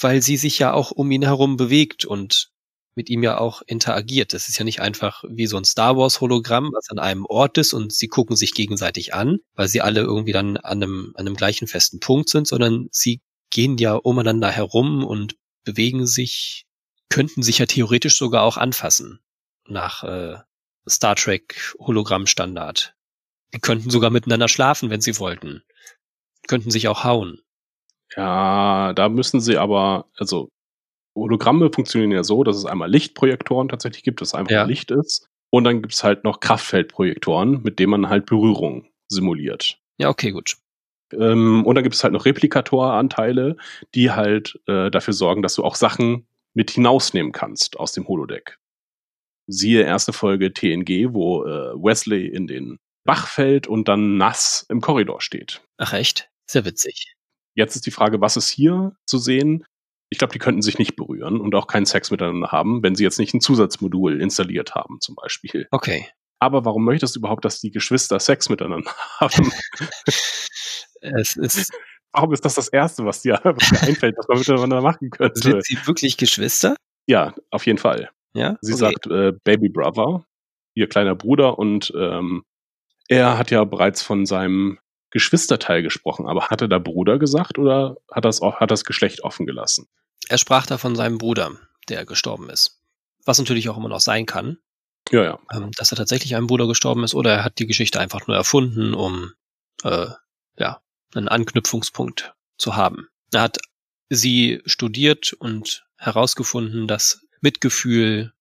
S5: weil sie sich ja auch um ihn herum bewegt und mit ihm ja auch interagiert. Das ist ja nicht einfach wie so ein Star Wars Hologramm, was an einem Ort ist und sie gucken sich gegenseitig an, weil sie alle irgendwie dann an einem, an einem gleichen festen Punkt sind, sondern sie gehen ja umeinander herum und bewegen sich, könnten sich ja theoretisch sogar auch anfassen nach äh, Star Trek Hologramm Standard. Die könnten sogar miteinander schlafen, wenn sie wollten. Könnten sich auch hauen.
S4: Ja, da müssen sie aber, also Hologramme funktionieren ja so, dass es einmal Lichtprojektoren tatsächlich gibt, das einfach ja. Licht ist. Und dann gibt es halt noch Kraftfeldprojektoren, mit denen man halt Berührung simuliert.
S5: Ja, okay, gut.
S4: Ähm, und dann gibt es halt noch Replikatoranteile, die halt äh, dafür sorgen, dass du auch Sachen mit hinausnehmen kannst aus dem Holodeck. Siehe erste Folge TNG, wo äh, Wesley in den Bach fällt und dann nass im Korridor steht.
S5: Ach echt? Sehr witzig.
S4: Jetzt ist die Frage, was ist hier zu sehen? Ich glaube, die könnten sich nicht berühren und auch keinen Sex miteinander haben, wenn sie jetzt nicht ein Zusatzmodul installiert haben, zum Beispiel.
S5: Okay.
S4: Aber warum möchtest du überhaupt, dass die Geschwister Sex miteinander haben?
S5: es ist.
S4: Warum ist das das Erste, was dir, was dir einfällt, was man miteinander machen könnte?
S5: Sind sie wirklich Geschwister?
S4: Ja, auf jeden Fall.
S5: Ja?
S4: Sie okay. sagt äh, Baby Brother, ihr kleiner Bruder, und ähm, er hat ja bereits von seinem Geschwisterteil gesprochen, aber hat er da Bruder gesagt oder hat das, hat das Geschlecht offen gelassen?
S5: Er sprach da von seinem Bruder, der gestorben ist. Was natürlich auch immer noch sein kann.
S4: Ja, ja.
S5: Ähm, dass er tatsächlich ein Bruder gestorben ist oder er hat die Geschichte einfach nur erfunden, um äh, ja, einen Anknüpfungspunkt zu haben. Er hat sie studiert und herausgefunden, dass Mitgefühl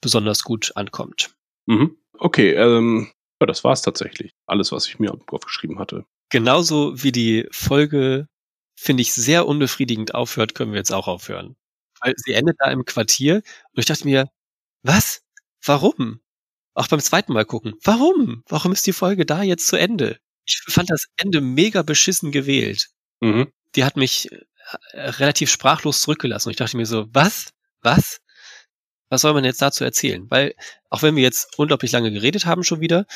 S5: besonders gut ankommt.
S4: Mhm. Okay, ähm, ja, das war es tatsächlich. Alles, was ich mir aufgeschrieben hatte.
S5: Genauso wie die Folge, finde ich, sehr unbefriedigend aufhört, können wir jetzt auch aufhören. Weil sie endet da im Quartier und ich dachte mir, was? Warum? Auch beim zweiten Mal gucken. Warum? Warum ist die Folge da jetzt zu Ende? Ich fand das Ende mega beschissen gewählt.
S4: Mhm.
S5: Die hat mich äh, relativ sprachlos zurückgelassen. Und ich dachte mir so, was? Was? Was soll man jetzt dazu erzählen? Weil, auch wenn wir jetzt unglaublich lange geredet haben schon wieder,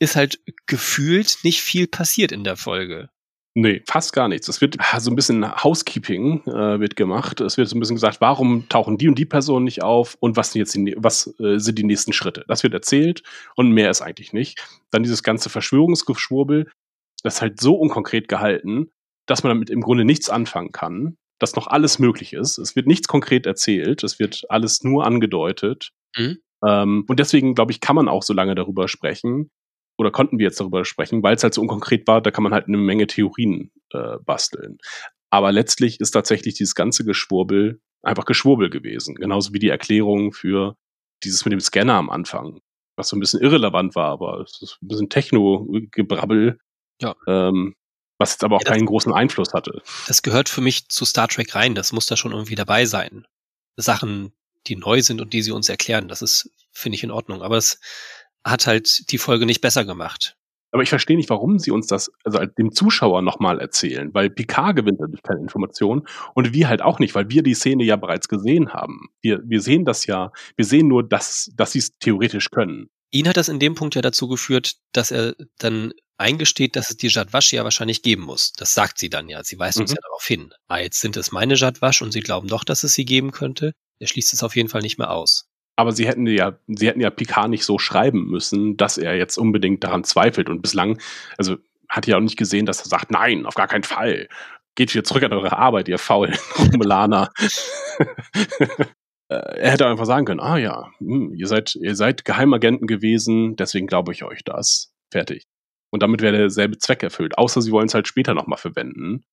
S5: ist halt gefühlt nicht viel passiert in der Folge.
S4: Nee, fast gar nichts. Es wird so ein bisschen Housekeeping äh, wird gemacht. Es wird so ein bisschen gesagt, warum tauchen die und die Personen nicht auf und was sind jetzt die, was äh, sind die nächsten Schritte? Das wird erzählt und mehr ist eigentlich nicht. Dann dieses ganze Verschwörungsgeschwurbel, das ist halt so unkonkret gehalten, dass man damit im Grunde nichts anfangen kann dass noch alles möglich ist. Es wird nichts konkret erzählt, es wird alles nur angedeutet. Mhm. Ähm, und deswegen, glaube ich, kann man auch so lange darüber sprechen, oder konnten wir jetzt darüber sprechen, weil es halt so unkonkret war, da kann man halt eine Menge Theorien äh, basteln. Aber letztlich ist tatsächlich dieses ganze Geschwurbel einfach Geschwurbel gewesen. Genauso wie die Erklärung für dieses mit dem Scanner am Anfang, was so ein bisschen irrelevant war, aber es ist ein bisschen Techno-Gebrabbel.
S5: Ja.
S4: Ähm, was jetzt aber auch ja, keinen großen Einfluss hatte.
S5: Das gehört für mich zu Star Trek rein. Das muss da schon irgendwie dabei sein. Sachen, die neu sind und die sie uns erklären. Das ist, finde ich, in Ordnung. Aber es hat halt die Folge nicht besser gemacht.
S4: Aber ich verstehe nicht, warum sie uns das, also dem Zuschauer nochmal erzählen, weil Picard gewinnt dadurch keine Informationen und wir halt auch nicht, weil wir die Szene ja bereits gesehen haben. Wir, wir sehen das ja, wir sehen nur, dass, dass sie es theoretisch können.
S5: Ihn hat das in dem Punkt ja dazu geführt, dass er dann eingesteht, dass es die Jadwasch ja wahrscheinlich geben muss. Das sagt sie dann ja. Sie weist mhm. uns ja darauf hin. Ah, jetzt sind es meine Jadwasch und sie glauben doch, dass es sie geben könnte. Er schließt es auf jeden Fall nicht mehr aus.
S4: Aber sie hätten ja, sie hätten ja Picard nicht so schreiben müssen, dass er jetzt unbedingt daran zweifelt. Und bislang, also hat ja auch nicht gesehen, dass er sagt, nein, auf gar keinen Fall. Geht wieder zurück an eure Arbeit, ihr faulen Romulaner. Äh, er hätte einfach sagen können, ah ja, hm, ihr seid, ihr seid Geheimagenten gewesen, deswegen glaube ich euch das. Fertig. Und damit wäre derselbe Zweck erfüllt. Außer sie wollen es halt später nochmal verwenden.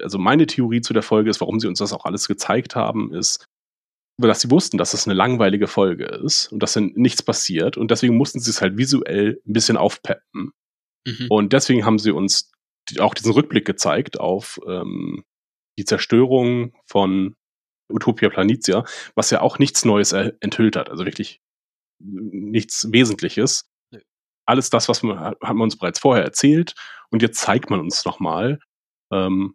S4: Also meine Theorie zu der Folge ist, warum sie uns das auch alles gezeigt haben, ist, dass sie wussten, dass es eine langweilige Folge ist und dass dann nichts passiert. Und deswegen mussten sie es halt visuell ein bisschen aufpeppen. Mhm. Und deswegen haben sie uns auch diesen Rückblick gezeigt auf ähm, die Zerstörung von Utopia Planitia, was ja auch nichts Neues enthüllt hat. Also wirklich nichts Wesentliches alles das, was man, hat man uns bereits vorher erzählt und jetzt zeigt man uns nochmal. Ähm,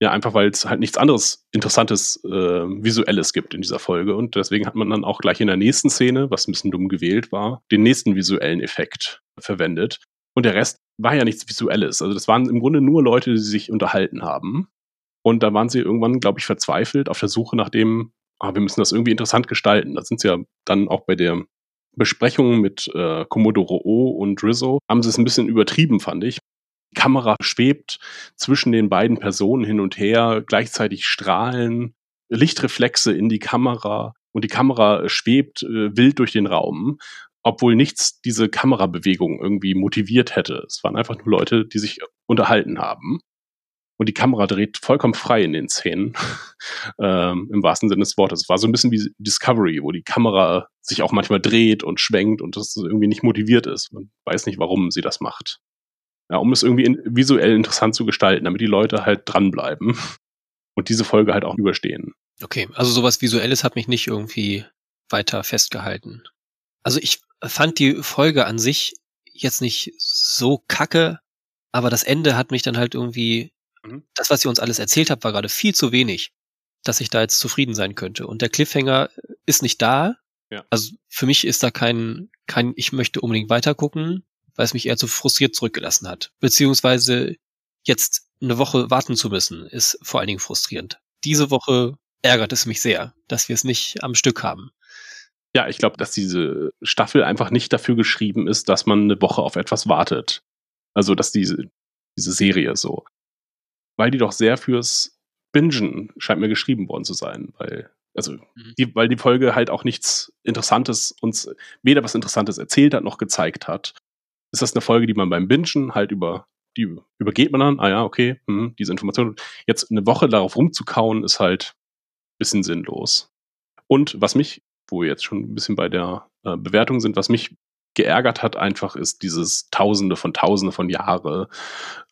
S4: ja, einfach weil es halt nichts anderes Interessantes äh, Visuelles gibt in dieser Folge. Und deswegen hat man dann auch gleich in der nächsten Szene, was ein bisschen dumm gewählt war, den nächsten visuellen Effekt verwendet. Und der Rest war ja nichts Visuelles. Also das waren im Grunde nur Leute, die sich unterhalten haben. Und da waren sie irgendwann, glaube ich, verzweifelt auf der Suche nach dem, ah, wir müssen das irgendwie interessant gestalten. Da sind sie ja dann auch bei der Besprechung mit äh, Commodore O und Rizzo, haben sie es ein bisschen übertrieben, fand ich. Die Kamera schwebt zwischen den beiden Personen hin und her, gleichzeitig Strahlen, Lichtreflexe in die Kamera und die Kamera schwebt äh, wild durch den Raum obwohl nichts diese Kamerabewegung irgendwie motiviert hätte. Es waren einfach nur Leute, die sich unterhalten haben. Und die Kamera dreht vollkommen frei in den Szenen, ähm, im wahrsten Sinne des Wortes. Es war so ein bisschen wie Discovery, wo die Kamera sich auch manchmal dreht und schwenkt und das irgendwie nicht motiviert ist. Man weiß nicht, warum sie das macht. Ja, um es irgendwie in, visuell interessant zu gestalten, damit die Leute halt dranbleiben und diese Folge halt auch überstehen.
S5: Okay, also sowas Visuelles hat mich nicht irgendwie weiter festgehalten. Also ich fand die Folge an sich jetzt nicht so kacke, aber das Ende hat mich dann halt irgendwie, mhm. das, was ihr uns alles erzählt habt, war gerade viel zu wenig, dass ich da jetzt zufrieden sein könnte. Und der Cliffhanger ist nicht da. Ja. Also für mich ist da kein, kein, ich möchte unbedingt weitergucken, weil es mich eher zu frustriert zurückgelassen hat. Beziehungsweise jetzt eine Woche warten zu müssen, ist vor allen Dingen frustrierend. Diese Woche ärgert es mich sehr, dass wir es nicht am Stück haben.
S4: Ja, ich glaube, dass diese Staffel einfach nicht dafür geschrieben ist, dass man eine Woche auf etwas wartet. Also, dass diese, diese Serie so. Weil die doch sehr fürs Bingen scheint mir geschrieben worden zu sein, weil, also, mhm. die, weil die Folge halt auch nichts Interessantes uns, weder was Interessantes erzählt hat, noch gezeigt hat. Ist das eine Folge, die man beim Bingen halt über, die übergeht man dann, ah ja, okay, hm, diese Information. Jetzt eine Woche darauf rumzukauen, ist halt ein bisschen sinnlos. Und was mich wo wir jetzt schon ein bisschen bei der äh, Bewertung sind, was mich geärgert hat einfach, ist dieses Tausende von Tausende von Jahre,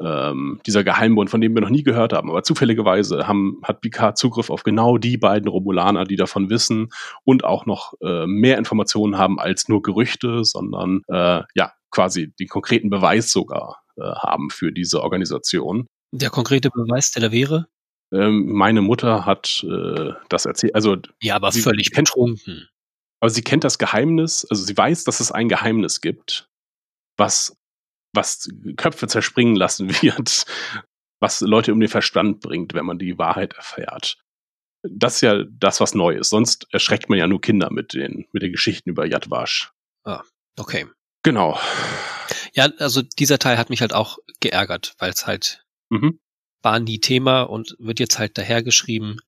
S4: ähm, dieser Geheimbund, von dem wir noch nie gehört haben. Aber zufälligerweise haben, hat Picard Zugriff auf genau die beiden Romulaner, die davon wissen und auch noch äh, mehr Informationen haben als nur Gerüchte, sondern äh, ja, quasi den konkreten Beweis sogar äh, haben für diese Organisation.
S5: Der konkrete Beweis, der da wäre?
S4: Ähm, meine Mutter hat äh, das erzählt. Also
S5: ja, aber völlig betrunken.
S4: Aber sie kennt das Geheimnis, also sie weiß, dass es ein Geheimnis gibt, was was Köpfe zerspringen lassen wird, was Leute um den Verstand bringt, wenn man die Wahrheit erfährt. Das ist ja das, was neu ist. Sonst erschreckt man ja nur Kinder mit den, mit den Geschichten über Yadwash.
S5: Ah, okay.
S4: Genau.
S5: Ja, also dieser Teil hat mich halt auch geärgert, weil es halt mhm war nie Thema und wird jetzt halt dahergeschrieben.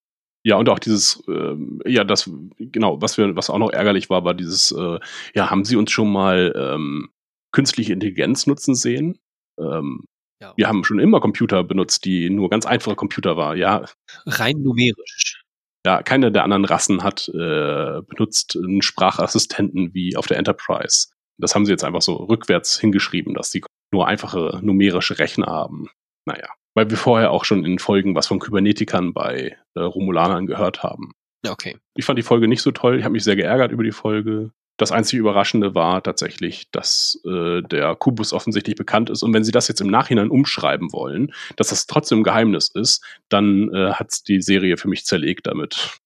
S4: Ja, und auch dieses, äh, ja, das, genau, was wir, was auch noch ärgerlich war, war dieses, äh, ja, haben Sie uns schon mal ähm, künstliche Intelligenz nutzen sehen? Ähm, ja. Wir haben schon immer Computer benutzt, die nur ganz einfache Computer war, ja.
S5: Rein numerisch.
S4: Ja, keine der anderen Rassen hat äh, benutzt einen Sprachassistenten wie auf der Enterprise. Das haben sie jetzt einfach so rückwärts hingeschrieben, dass die nur einfache numerische Rechner haben. Naja weil wir vorher auch schon in Folgen was von Kybernetikern bei äh, Romulanern gehört haben.
S5: Okay.
S4: Ich fand die Folge nicht so toll. Ich habe mich sehr geärgert über die Folge. Das einzige Überraschende war tatsächlich, dass äh, der Kubus offensichtlich bekannt ist. Und wenn sie das jetzt im Nachhinein umschreiben wollen, dass das trotzdem ein Geheimnis ist, dann äh, hat die Serie für mich zerlegt damit.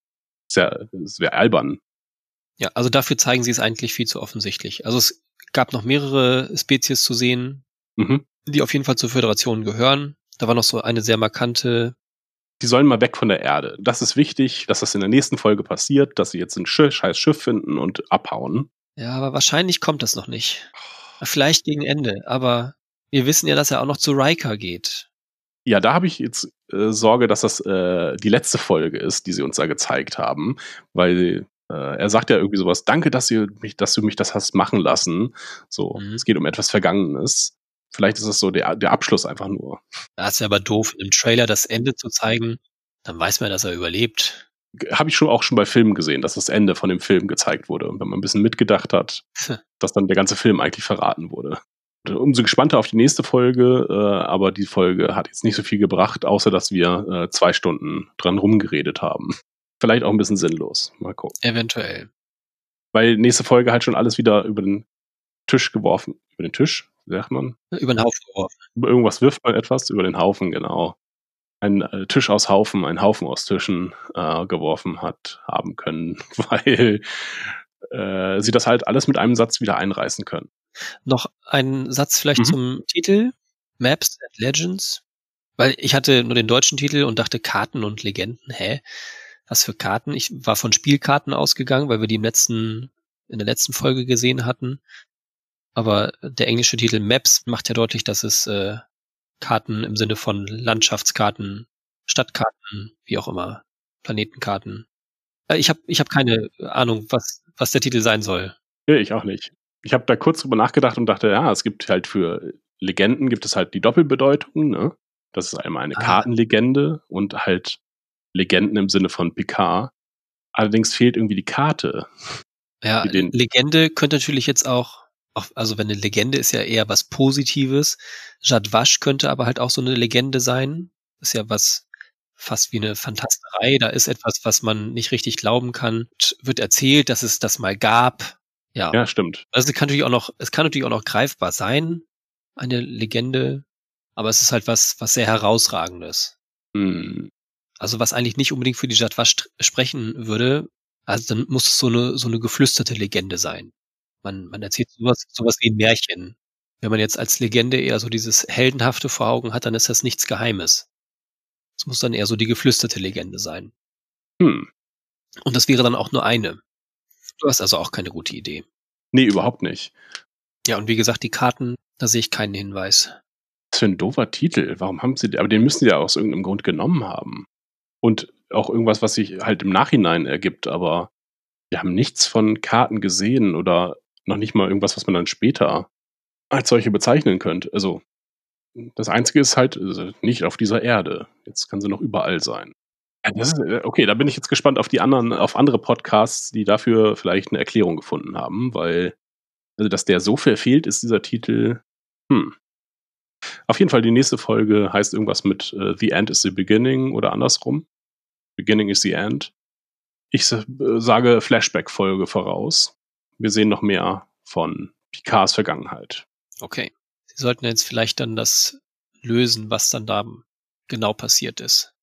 S4: Sehr, wäre albern.
S5: Ja, also dafür zeigen sie es eigentlich viel zu offensichtlich. Also es gab noch mehrere Spezies zu sehen, mhm. die auf jeden Fall zur Föderation gehören. Da war noch so eine sehr markante.
S4: Die sollen mal weg von der Erde. Das ist wichtig, dass das in der nächsten Folge passiert, dass sie jetzt ein Schiff, scheiß Schiff finden und abhauen.
S5: Ja, aber wahrscheinlich kommt das noch nicht. Vielleicht gegen Ende, aber wir wissen ja, dass er auch noch zu Riker geht.
S4: Ja, da habe ich jetzt äh, Sorge, dass das äh, die letzte Folge ist, die sie uns da gezeigt haben, weil äh, er sagt ja irgendwie sowas, danke, dass, ihr mich, dass du mich das hast machen lassen. So, mhm. es geht um etwas Vergangenes. Vielleicht ist es so der, der Abschluss einfach nur.
S5: Das ist ja aber doof, im Trailer das Ende zu zeigen. Dann weiß man, dass er überlebt.
S4: Habe ich schon auch schon bei Filmen gesehen, dass das Ende von dem Film gezeigt wurde. Und wenn man ein bisschen mitgedacht hat, dass dann der ganze Film eigentlich verraten wurde. Umso gespannter auf die nächste Folge, äh, aber die Folge hat jetzt nicht so viel gebracht, außer dass wir äh, zwei Stunden dran rumgeredet haben. Vielleicht auch ein bisschen sinnlos. Mal gucken.
S5: Eventuell.
S4: Weil nächste Folge halt schon alles wieder über den Tisch geworfen. Über den Tisch? Wie sagt man?
S5: Über den Haufen geworfen.
S4: Irgendwas wirft man etwas über den Haufen, genau. Ein äh, Tisch aus Haufen, ein Haufen aus Tischen äh, geworfen hat, haben können, weil äh, sie das halt alles mit einem Satz wieder einreißen können.
S5: Noch einen Satz vielleicht mhm. zum Titel. Maps and Legends. Weil ich hatte nur den deutschen Titel und dachte Karten und Legenden. Hä? Was für Karten? Ich war von Spielkarten ausgegangen, weil wir die im letzten, in der letzten Folge gesehen hatten. Aber der englische Titel Maps macht ja deutlich, dass es äh, Karten im Sinne von Landschaftskarten, Stadtkarten, wie auch immer, Planetenkarten. Äh, ich habe ich hab keine Ahnung, was, was der Titel sein soll.
S4: Ich auch nicht. Ich habe da kurz drüber nachgedacht und dachte, ja, es gibt halt für Legenden gibt es halt die Doppelbedeutung, ne? Das ist einmal eine ah. Kartenlegende und halt Legenden im Sinne von Picard. Allerdings fehlt irgendwie die Karte.
S5: Ja, Legende könnte natürlich jetzt auch, also wenn eine Legende ist ja eher was Positives. Jadwasch könnte aber halt auch so eine Legende sein. Ist ja was fast wie eine Fantasterei. Da ist etwas, was man nicht richtig glauben kann. Wird erzählt, dass es das mal gab. Ja.
S4: Ja, stimmt.
S5: Also es kann natürlich auch noch, es kann natürlich auch noch greifbar sein, eine Legende, aber es ist halt was, was sehr herausragendes.
S4: Hm.
S5: Also was eigentlich nicht unbedingt für die Jadwasch sprechen würde, also dann muss es so eine, so eine geflüsterte Legende sein. Man, man erzählt sowas, sowas wie ein Märchen. Wenn man jetzt als Legende eher so dieses Heldenhafte vor Augen hat, dann ist das nichts Geheimes. Es muss dann eher so die geflüsterte Legende sein.
S4: Hm.
S5: Und das wäre dann auch nur eine. Du hast also auch keine gute Idee.
S4: Nee, überhaupt nicht.
S5: Ja, und wie gesagt, die Karten, da sehe ich keinen Hinweis.
S4: Was für ein doofer Titel. Warum haben sie, aber den müssen sie ja aus irgendeinem Grund genommen haben. Und auch irgendwas, was sich halt im Nachhinein ergibt, aber wir haben nichts von Karten gesehen oder noch nicht mal irgendwas, was man dann später als solche bezeichnen könnte. Also, das Einzige ist halt also nicht auf dieser Erde. Jetzt kann sie noch überall sein. Ist, äh, okay, da bin ich jetzt gespannt auf die anderen, auf andere Podcasts, die dafür vielleicht eine Erklärung gefunden haben, weil, also, dass der so verfehlt ist, dieser Titel, hm. Auf jeden Fall, die nächste Folge heißt irgendwas mit uh, The End is the Beginning oder andersrum. Beginning is the End. Ich äh, sage Flashback-Folge voraus. Wir sehen noch mehr von Picards Vergangenheit.
S5: Okay. Sie sollten jetzt vielleicht dann das lösen, was dann da genau passiert ist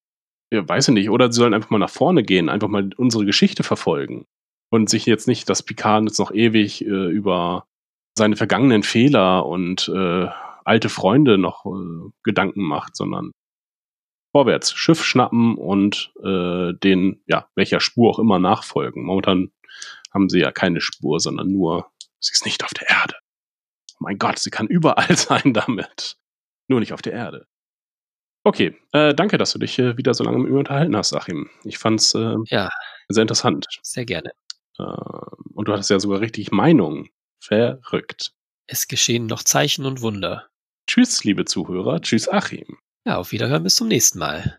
S4: ja, weiß ich nicht, oder sie sollen einfach mal nach vorne gehen, einfach mal unsere Geschichte verfolgen und sich jetzt nicht, dass Picard jetzt noch ewig äh, über seine vergangenen Fehler und äh, alte Freunde noch äh, Gedanken macht, sondern vorwärts, Schiff schnappen und äh, den, ja, welcher Spur auch immer nachfolgen. Momentan haben sie ja keine Spur, sondern nur, sie ist nicht auf der Erde. Oh mein Gott, sie kann überall sein damit. Nur nicht auf der Erde. Okay, äh, danke, dass du dich äh, wieder so lange mit mir unterhalten hast, Achim. Ich fand's äh,
S5: ja.
S4: sehr interessant.
S5: Sehr gerne.
S4: Äh, und du hattest ja sogar richtig Meinung. Verrückt.
S5: Es geschehen noch Zeichen und Wunder.
S4: Tschüss, liebe Zuhörer. Tschüss, Achim.
S5: Ja, auf Wiederhören bis zum nächsten Mal.